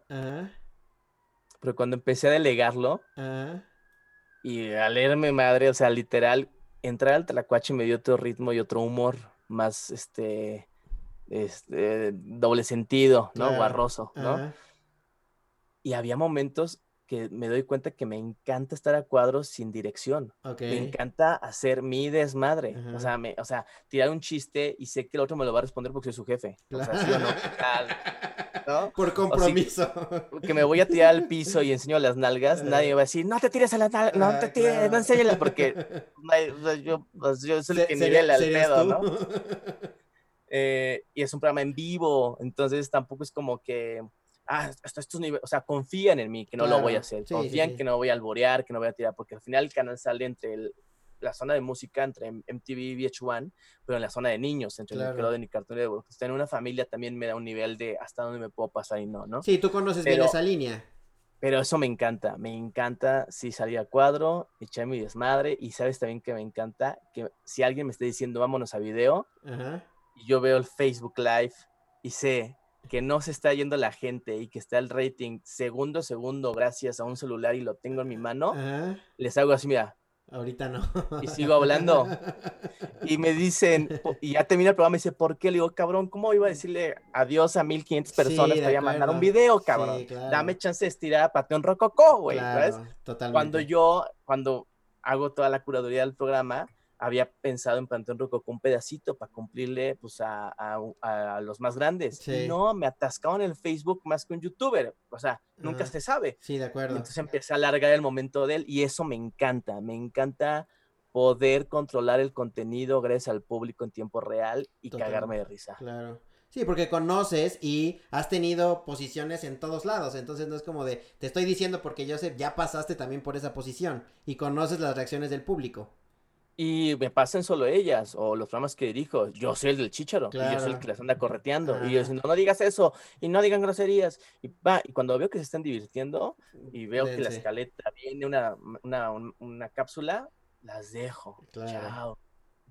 Pero cuando empecé a delegarlo y a leerme madre, o sea, literal, entrar al Tlacuache me dio otro ritmo y otro humor más, este, este doble sentido, ¿no? Guarroso, ¿no? Y había momentos que me doy cuenta que me encanta estar a cuadros sin dirección. Me encanta hacer mi desmadre. O sea, me, o sea, tirar un chiste y sé que el otro me lo va a responder porque soy su jefe. O sea, ¿sí o no? [LAUGHS] Por compromiso. que me voy a tirar al piso y enseño las nalgas, nadie me va a decir, no te tires a la nalga, no ah, te tires, no enséñalas, porque [LAUGHS] yo, yo soy el que nivela el pedo, ¿no? [LAUGHS] Eh, y es un programa en vivo, entonces tampoco es como que ah, hasta estos niveles, o sea, confían en mí que no lo voy a hacer, confían que no voy a alborear, que no voy a tirar, porque al final el canal sale entre la zona de música, entre MTV y VH1, pero en la zona de niños, entre el Nickelodeon y Cartoon Network. Estar en una familia también me da un nivel de hasta dónde me puedo pasar y no, ¿no? Sí, tú conoces bien esa línea. Pero eso me encanta, me encanta si salir a cuadro, echar mi desmadre y sabes también que me encanta que si alguien me esté diciendo vámonos a video y yo veo el Facebook Live y sé que no se está yendo la gente y que está el rating segundo a segundo gracias a un celular y lo tengo en mi mano, les hago así, mira, Ahorita no. Y sigo hablando. Y me dicen, y ya termina el programa y dice, ¿por qué? Le digo, cabrón, ¿cómo iba a decirle adiós a 1500 personas para mandar un video, cabrón? Dame chance de estirar a Pateón Rococó, güey, ¿sabes? Totalmente. Cuando yo, cuando hago toda la curaduría del programa, había pensado en Panteón Rococó un pedacito para cumplirle pues a, a, los más grandes. Y no, me atascaban en el Facebook más que un youtuber. O sea, nunca se sabe. Sí, de acuerdo. entonces empecé a alargar el momento de él y eso me encanta. Me encanta poder controlar el contenido gracias al público en tiempo real y cagarme de risa. Claro. Sí, porque conoces y has tenido posiciones en todos lados, entonces no es como de, te estoy diciendo porque yo sé, ya pasaste también por esa posición y conoces las reacciones del público. Y me pasan solo ellas o los programas que dirijo. Yo soy el del chicharo y yo soy el que las anda correteando. Y yo diciendo, no, digas eso y no digan groserías. Y, va, y cuando veo que se están divirtiendo y veo que la escaleta viene una, una, una, cápsula, las dejo. Chao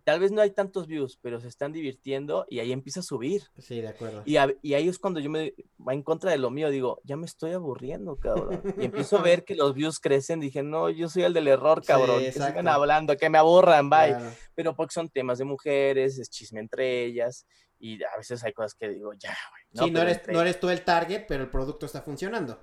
tal vez no hay tantos views, pero se están divirtiendo y ahí empieza a subir. Sí, de acuerdo. Y, ahí es cuando yo me va en contra de lo mío, digo, ya me estoy aburriendo, cabrón. Y empiezo a ver que los views crecen, dije, no, yo soy el del error, cabrón. que sigan hablando, que me aburran, bye. Pero porque son temas de mujeres, es chisme entre ellas. Y a veces hay cosas que digo, ya, güey. sí, no eres, no eres tú el target, pero el producto está funcionando.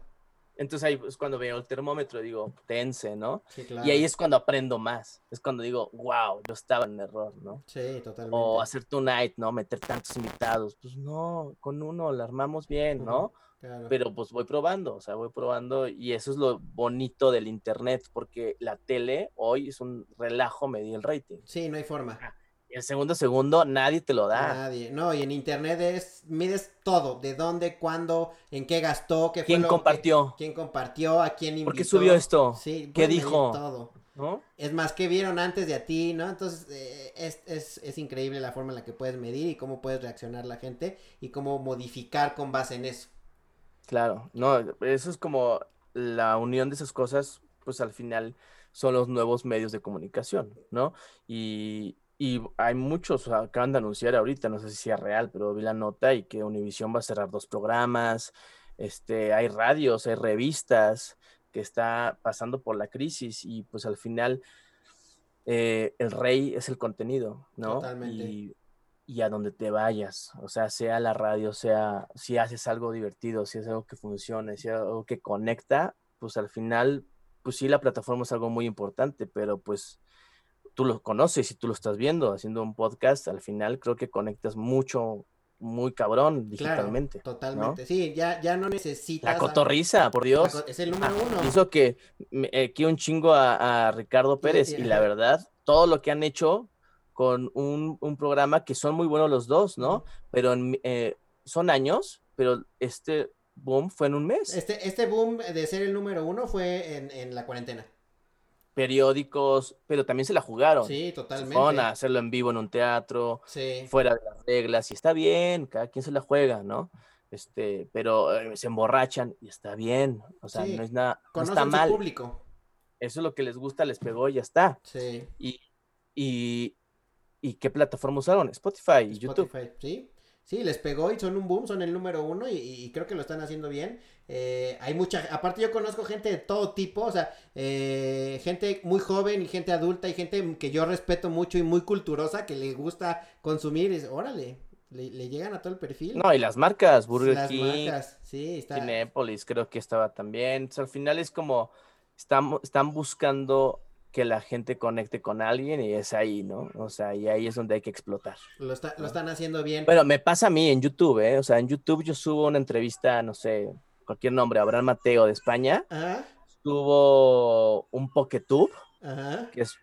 Entonces ahí es cuando veo el termómetro y digo, tense, ¿no? Sí, claro. Y ahí es cuando aprendo más. Es cuando digo, wow, yo estaba en error, ¿no? Sí, totalmente. O hacer tonight, ¿no? Meter tantos invitados. Pues no, con uno la armamos bien, ¿no? Claro. Pero pues voy probando, o sea, voy probando y eso es lo bonito del internet, porque la tele hoy es un relajo medir el rating. Sí, no hay forma el segundo segundo nadie te lo da. Nadie. No, y en internet es, mides todo, de dónde, cuándo, en qué gastó, qué ¿Quién compartió? quién compartió, a quién invitó. ¿Por qué subió esto? Sí, ¿Qué dijo? Todo. ¿No? Es más, ¿qué vieron antes de a ti, no? Entonces, eh, es, es, es increíble la forma en la que puedes medir y cómo puedes reaccionar la gente y cómo modificar con base en eso. Claro, no, eso es como la unión de esas cosas, pues al final son los nuevos medios de comunicación, ¿no? Y, y hay muchos, acaban de anunciar ahorita, no sé si sea real, pero vi la nota y que Univision va a cerrar dos programas, este, hay radios, hay revistas que está pasando por la crisis y pues al final eh, el rey es el contenido, ¿no? Totalmente. Y, y, a donde te vayas, o sea, sea la radio, sea si haces algo divertido, si es algo que funcione, si es algo que conecta, pues al final, pues sí, la plataforma es algo muy importante, pero pues tú lo conoces y tú lo estás viendo haciendo un podcast, al final creo que conectas mucho, muy cabrón digitalmente. totalmente, sí, ya, ya no necesitas. La cotorriza, por Dios. Es el número ah, uno. Hizo que eh, un chingo a, Ricardo Pérez y, la verdad, todo lo que han hecho con un, programa que son muy buenos los dos, ¿no? Pero eh, son años, pero este boom fue en un mes. Este, este boom de ser el número uno fue en, en la cuarentena periódicos, pero también se la jugaron. Sí, totalmente. Van a hacerlo en vivo en un teatro, fuera de las reglas, y está bien, cada quien se la juega, ¿no? Este, pero eh, se emborrachan y está bien, o sea, no es nada, no está mal. público. Eso es lo que les gusta, les pegó y ya está. Sí. Y, y, y qué plataforma usaron? Spotify y YouTube. Sí. Sí, les pegó y son un boom, son el número uno y, creo que lo están haciendo bien. Eh, hay mucha, aparte yo conozco gente de todo tipo, o sea, eh, gente muy joven y gente adulta y gente que yo respeto mucho y muy culturosa, que le gusta consumir, órale, le, llegan a todo el perfil. No, y las marcas, Burger las King, marcas, sí, está... Cinepolis creo que estaba también, al final es como, están, están buscando que la gente conecte con alguien y es ahí, ¿no? O sea, y ahí es donde hay que explotar. Lo, están haciendo bien. Pero me pasa a mí en YouTube, ¿eh? O sea, en YouTube yo subo una entrevista, no sé, cualquier nombre, Abraham Mateo de España. Ajá. Subo un Poketube, Ajá. que es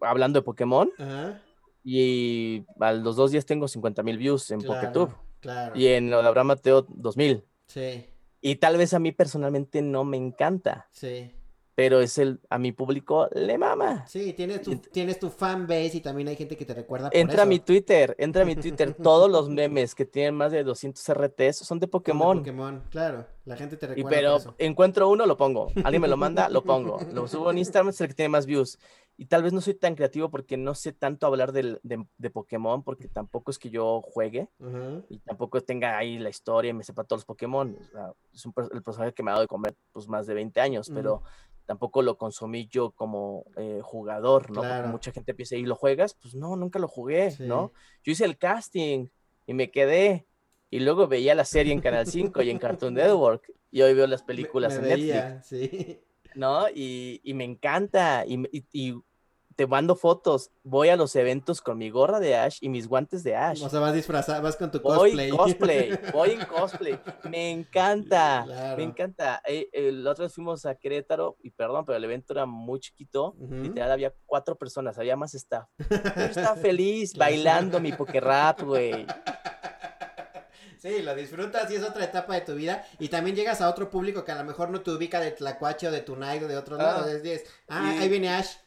hablando de Pokémon. Ajá. Y a los dos días tengo 50 mil views en Poketube. Claro. Y en lo de Abraham Mateo, 2000. Sí. Y tal vez a mí personalmente no me encanta. Sí pero es el a mi público le mama. Sí, tienes tu, tienes tu fan base y también hay gente que te recuerda por Entra a mi Twitter, entra a mi Twitter, [LAUGHS] todos los memes que tienen más de 200 RTs son de Pokémon. Pokémon, claro, la gente te recuerda y pero encuentro uno, lo pongo. Alguien me lo manda, lo [LAUGHS] pongo. Lo subo en Instagram, es el que tiene más views. Y tal vez no soy tan creativo porque no sé tanto hablar de, de, Pokémon, porque tampoco es que yo juegue y tampoco tenga ahí la historia y me sepa todos los Pokémon. es un, el personaje que me ha dado de comer pues más de 20 años, pero tampoco lo consumí yo como eh, jugador, ¿no? Porque mucha gente piensa, ¿y lo juegas? Pues no, nunca lo jugué, ¿no? Yo hice el casting y me quedé. Y luego veía la serie en Canal 5 y en Cartoon Network. Y hoy veo las películas en Netflix. Sí. ¿No? Y, me encanta. y, te mando fotos, voy a los eventos con mi gorra de Ash y mis guantes de Ash. O sea, vas disfrazado, vas con tu cosplay. Voy cosplay, [LAUGHS] voy en cosplay. Me encanta, me encanta. Eh, el otro vez fuimos a Querétaro y perdón, pero el evento era muy chiquito. Literal, había cuatro personas, había más staff. Yo [LAUGHS] estaba feliz bailando mi poker rap, güey. [LAUGHS] Sí, lo disfrutas y es otra etapa de tu vida. Y también llegas a otro público que a lo mejor no te ubica de Tlacuache o de Tunay o de otros ah, lados. Es, ah, ahí viene Ash.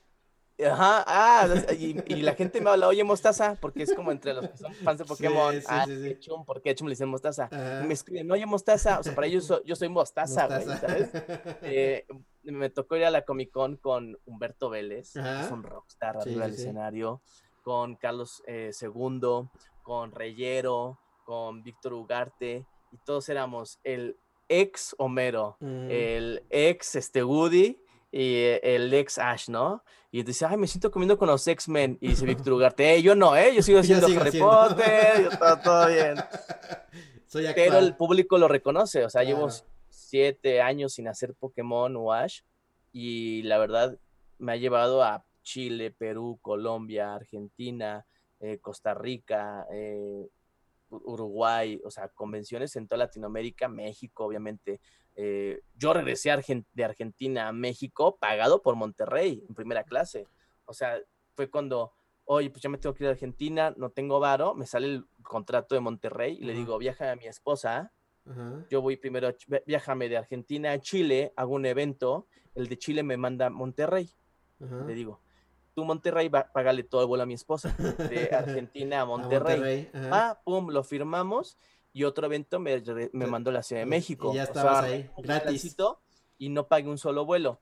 Ajá, ah, y, la gente me habla, oye, Mostaza, porque es como entre los que son fans de Pokémon. Sí, ah, sí, Chum, ¿por qué Chum le dicen Mostaza? Y me escriben, oye, Mostaza, o sea, para ellos yo soy Mostaza, güey, ¿sabes? Eh, me tocó ir a la Comic Con con Humberto Vélez, que es un rockstar arriba del escenario, con Carlos eh, II, con Reyero, con Víctor Ugarte, y todos éramos el ex Homero, mm. el ex este Woody y eh, el ex Ash, ¿no? Y dice, ay, me siento comiendo con los X-Men. Y dice Víctor [LAUGHS] Ugarte, eh, yo no, ¿eh? Yo sigo [LAUGHS] haciendo Harry Potter, yo todo, todo bien. [LAUGHS] Pero el público lo reconoce, o sea, llevo siete años sin hacer Pokémon o Ash. Y la verdad, me ha llevado a Chile, Perú, Colombia, Argentina, eh, Costa Rica, eh, Uruguay, o sea, convenciones en toda Latinoamérica, México, obviamente, eh, yo regresé de Argentina a México pagado por Monterrey en primera clase. O sea, fue cuando, oye, pues ya me tengo que ir a Argentina, no tengo varo, me sale el contrato de Monterrey y le digo, viaja a mi esposa. Yo voy primero, viajame de Argentina a Chile, hago un evento, el de Chile me manda a Monterrey. Le digo, tú Monterrey, va, págale todo el vuelo a mi esposa, de [LAUGHS] Argentina a Monterrey. ah, pum, lo firmamos y otro evento me, me mandó la Ciudad de México. Y ya estabas ahí, gratis. Y no pagué un solo vuelo.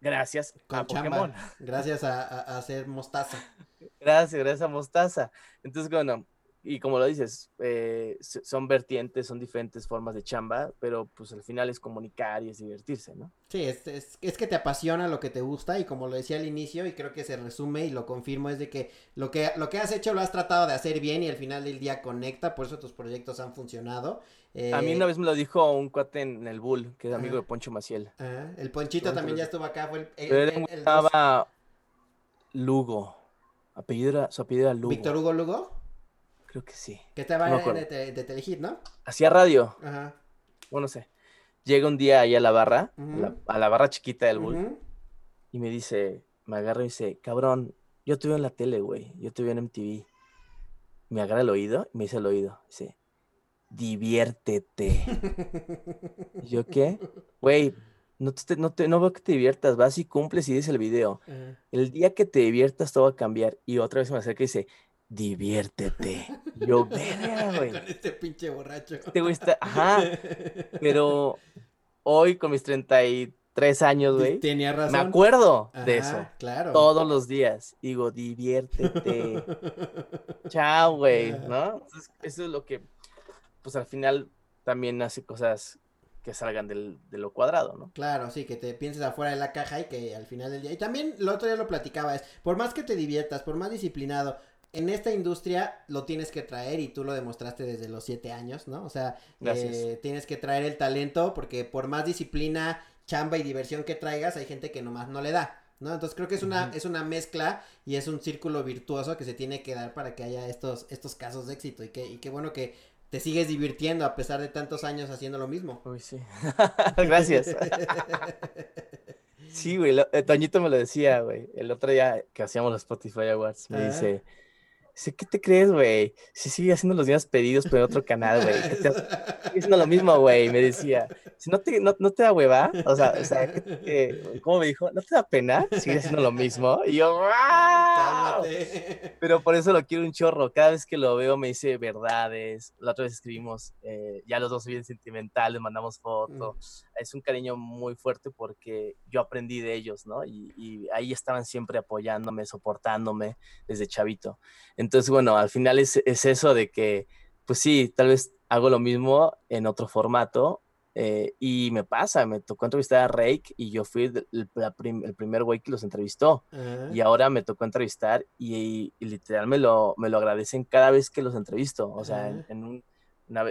Gracias a Pokémon. Gracias a, a, hacer mostaza. [LAUGHS] Gracias, gracias a mostaza. Entonces, bueno, y como lo dices, eh, son vertientes, son diferentes formas de chamba, pero pues al final es comunicar y es divertirse, ¿no? Sí, es, es, es, que te apasiona lo que te gusta y como lo decía al inicio y creo que se resume y lo confirmo es de que lo que, lo que has hecho lo has tratado de hacer bien y al final del día conecta, por eso tus proyectos han funcionado. A mí una eh, vez me lo dijo un cuate en el Bull, que es amigo de Poncho Maciel. el Ponchito también ya estuvo acá, fue el... Pero Lugo, apellido su apellido era Lugo. ¿Víctor Hugo Lugo? Creo que sí. Que estaba no de, de, Telehit, ¿no? Hacía radio. Ajá. Bueno, no sé. Llega un día ahí a la barra, a, la, barra chiquita del Bull, y me dice, me agarra y dice, cabrón, yo te veo en la tele, güey, yo te veo en MTV. Me agarra el oído y me dice el oído, dice, diviértete. [LAUGHS] ¿Yo qué? Güey, no, te, no, te, no veo que te diviertas, vas y cumples y dices el video. El día que te diviertas todo va a cambiar. Y otra vez me acerca y dice, diviértete. Yo, [LAUGHS] verga, güey. Con este pinche borracho. Te gusta, ajá. Pero hoy con mis 33 años, güey. Tenía razón. Me acuerdo de eso. Claro. Todos los días. Digo, diviértete. [LAUGHS] Chao, güey, ¿no? eso es lo que, pues al final también hace cosas que salgan del, de lo cuadrado, ¿no? Claro, sí, que te pienses afuera de la caja y que al final del día. Y también lo otro día lo platicaba, es por más que te diviertas, por más disciplinado, en esta industria lo tienes que traer y tú lo demostraste desde los siete años, ¿no? O sea, eh, tienes que traer el talento porque por más disciplina, chamba y diversión que traigas, hay gente que nomás no le da. ¿no? Entonces creo que es una, es una mezcla y es un círculo virtuoso que se tiene que dar para que haya estos, estos casos de éxito y que, y qué bueno que te sigues divirtiendo a pesar de tantos años haciendo lo mismo. Uy, sí. [LAUGHS] Gracias. [LAUGHS] sí, güey, eh, Toñito me lo decía, güey, el otro día que hacíamos los Spotify Awards, me dice, Dice, ¿qué te crees, güey? Si sigue haciendo los días pedidos, en otro canal, güey. [LAUGHS] Sigue haciendo lo mismo, güey. Me decía, si no te, no, te da hueva, o sea, o sea ¿cómo me dijo? ¿No te da pena? Sigue haciendo lo mismo. Y yo, ¡wow! Pero por eso lo quiero un chorro. Cada vez que lo veo me dice verdades. La otra vez escribimos, eh, ya los dos bien sentimentales, mandamos fotos. Es un cariño muy fuerte porque yo aprendí de ellos, ¿no? Y, y ahí estaban siempre apoyándome, soportándome desde chavito. Entonces, bueno, al final es, eso de que, pues sí, tal vez hago lo mismo en otro formato, Eh, y me pasa, me tocó entrevistar a Rake y yo fui el, primer güey que los entrevistó. Y ahora me tocó entrevistar y, literal me lo, me lo agradecen cada vez que los entrevisto. O sea, en, un,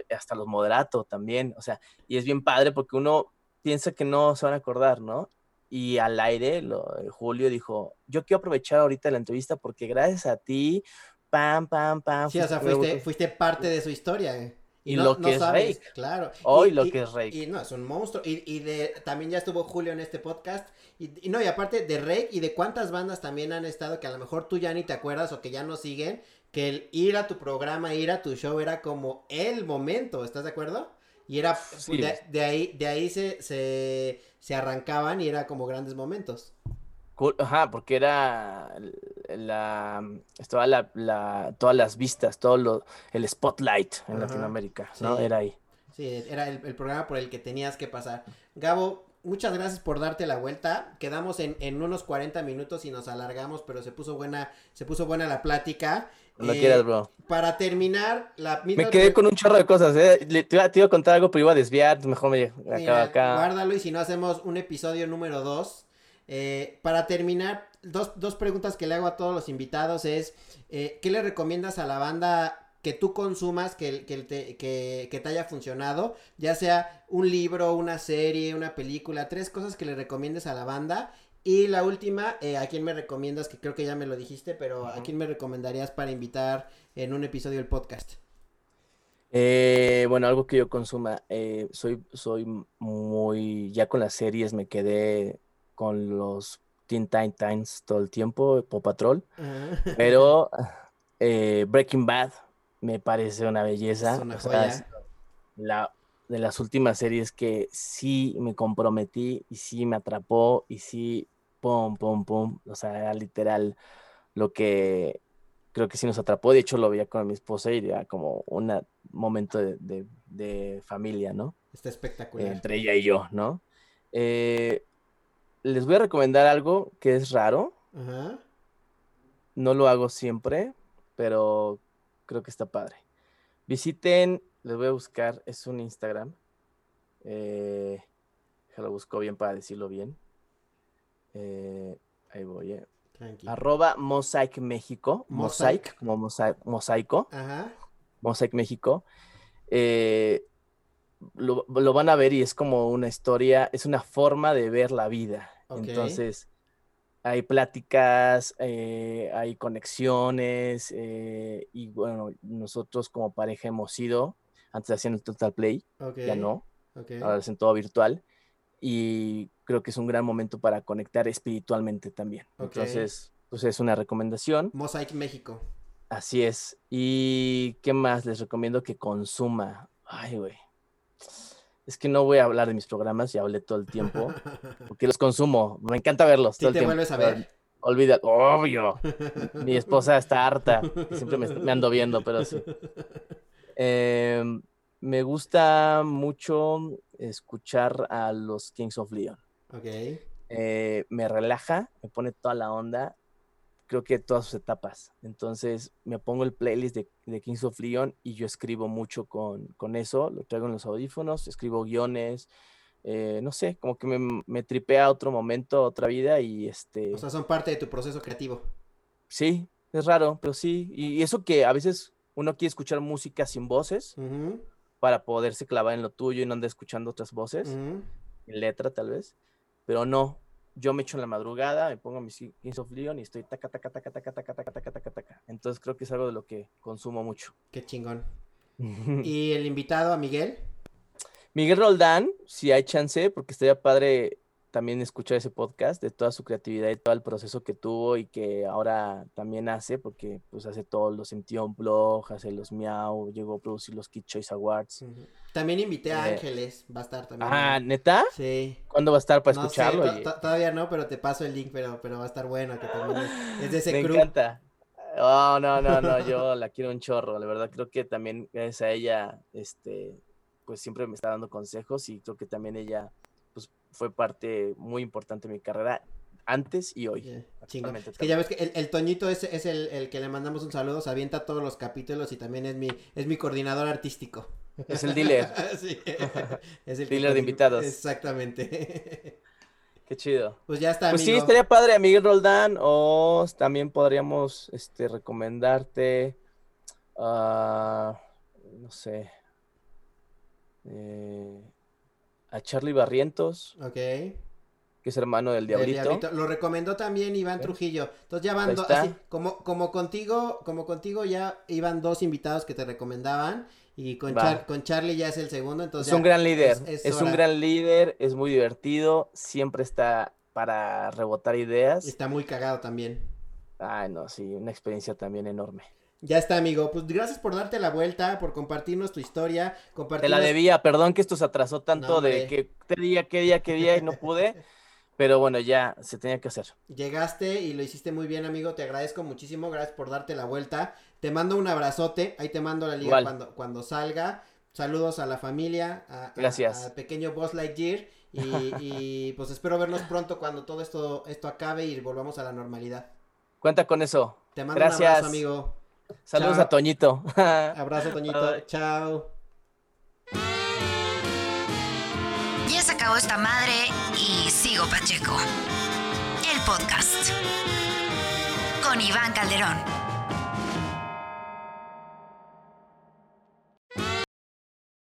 hasta los moderato también. O sea, y es bien padre porque uno piensa que no se van a acordar, ¿no? Y al aire, lo, Julio dijo, yo quiero aprovechar ahorita la entrevista porque gracias a ti, pam, pam, pam. Sí, o sea, fuiste, parte de su historia. Eh. Y, lo que es Rake. Claro. Hoy lo que es Rake. Y no, es un monstruo. Y, de, también ya estuvo Julio en este podcast. Y, no, y aparte de Rake y de cuántas bandas también han estado que a lo mejor tú ya ni te acuerdas o que ya no siguen. Que el ir a tu programa, ir a tu show era como el momento, ¿estás de acuerdo? Y era, de, ahí, de ahí se, se, se arrancaban y era como grandes momentos. Ajá, porque era la, estaba la, todas las vistas, todo lo, el spotlight en Latinoamérica, ¿no? Era ahí. Sí, era el, programa por el que tenías que pasar. Gabo, muchas gracias por darte la vuelta. Quedamos en, en unos 40 minutos y nos alargamos, pero se puso buena, se puso buena la plática. Eh, quieras, bro. Para terminar, la Me quedé con un chorro de cosas, ¿eh? Te iba, a contar algo, pero iba a desviar, mejor me acaba acá. Guárdalo y si no hacemos un episodio número 2 eh, para terminar, dos, dos, preguntas que le hago a todos los invitados es, eh, ¿qué le recomiendas a la banda que tú consumas que, que, te, que, que, te haya funcionado? Ya sea un libro, una serie, una película, tres cosas que le recomiendes a la banda. Y la última, eh, ¿a quién me recomiendas? Que creo que ya me lo dijiste, pero ¿a quién me recomendarías para invitar en un episodio del podcast? bueno, algo que yo consuma, soy, soy muy, ya con las series me quedé con los Teen Titans todo el tiempo, Paw Patrol, [LAUGHS] pero eh, Breaking Bad me parece una belleza. la, de las últimas series que sí me comprometí y sí me atrapó y sí, pum, pum, pum, o sea, era literal lo que creo que sí nos atrapó. De hecho, lo veía con mi esposa y era como un momento de, familia, ¿no? Está espectacular. entre ella y yo, ¿no? Eh, les voy a recomendar algo que es raro. No lo hago siempre, pero creo que está padre. Visiten, les voy a buscar, es un Instagram. Eh, lo busco bien para decirlo bien. Eh, ahí voy, eh. Arroba Mosaic México. Mosaic, como mosaico. Ajá. Mosaic México. Eh, lo, lo, van a ver y es como una historia, es una forma de ver la vida. Entonces, hay pláticas, eh, hay conexiones eh, y bueno, nosotros como pareja hemos ido, antes hacían el Total Play, ya no, ahora hacen todo virtual y creo que es un gran momento para conectar espiritualmente también. Entonces, pues es una recomendación. Mosaic México. Así es. ¿Y qué más les recomiendo que consuma? Ay, güey es que no voy a hablar de mis programas, ya hablé todo el tiempo, [LAUGHS] porque los consumo, me encanta verlos. todo el te tiempo. vuelves a ver? Olvida, obvio. [LAUGHS] Mi esposa está harta, siempre me, ando viendo, pero sí. [LAUGHS] Em, me gusta mucho escuchar a los Kings of Leon. Ok. Eh, me relaja, me pone toda la onda creo que todas sus etapas. Entonces me pongo el playlist de, Kings of Leon y yo escribo mucho con, con, eso, lo traigo en los audífonos, escribo guiones, eh, no sé, como que me, me tripea otro momento, otra vida y este... O sea, son parte de tu proceso creativo. Sí, es raro, pero sí. Y, eso que a veces uno quiere escuchar música sin voces para poderse clavar en lo tuyo y no andar escuchando otras voces, en letra tal vez, pero no, yo me echo en la madrugada, me pongo mis Kings of Leon y estoy taca, taca, taca, taca, taca, taca, taca, taca, taca. Entonces creo que es algo de lo que consumo mucho. Qué chingón. [LAUGHS] ¿Y el invitado a Miguel? Miguel Roldán, si hay chance, porque estaría padre también escuchar ese podcast de toda su creatividad y todo el proceso que tuvo y que ahora también hace, porque pues hace todos los Sentión Blog, hace los Miau, llegó a producir los Kid Choice Awards. También invité a eh, Ángeles, va a estar también. Ah, ¿neta? Sí. ¿Cuándo va a estar para escucharlo? todavía no, pero te paso el link, pero, pero va a estar bueno, que también es, de [LAUGHS] ese Me encanta. Oh, no, no, no, yo [LAUGHS] la quiero un chorro, la verdad creo que también gracias a ella, este, pues siempre me está dando consejos y creo que también ella fue parte muy importante de mi carrera antes y hoy. que ya ves que el, Toñito es, es el, el, que le mandamos un saludo, se avienta todos los capítulos y también es mi, es mi coordinador artístico. Es el dealer. [LAUGHS] sí. [LAUGHS] Es el dealer de invitados. Exactamente. [LAUGHS] Qué chido. Pues ya está. Pues sí, estaría padre, Miguel Roldán. O también podríamos este, recomendarte. Uh, no sé. Eh, a Charlie Barrientos. Ok. Que es hermano del Diablito. Lo recomendó también Iván Trujillo. Entonces ya van dos. Como, como contigo, como contigo ya iban dos invitados que te recomendaban. Y con, con Charlie ya es el segundo. Entonces es un gran líder. Es, un gran líder. Es muy divertido. Siempre está para rebotar ideas. Está muy cagado también. Ay, no, sí, una experiencia también enorme. Ya está, amigo. Pues gracias por darte la vuelta, por compartirnos tu historia. Te la debía, perdón que esto se atrasó tanto de que qué día, qué día, qué día y no pude. [LAUGHS] Pero bueno, ya se tenía que hacer. Llegaste y lo hiciste muy bien, amigo. Te agradezco muchísimo. Gracias por darte la vuelta. Te mando un abrazote. Ahí te mando la liga cuando, cuando salga. Saludos a la familia. A, Gracias. Al pequeño Boss Lightyear. Y, y pues espero vernos pronto cuando todo esto, esto acabe y volvamos a la normalidad. Cuenta con eso. Te mando un abrazo, amigo. Saludos a Toñito. [LAUGHS] Abrazo, Toñito. Chao. Ya se acabó esta madre y sigo Pacheco. El podcast con Iván Calderón.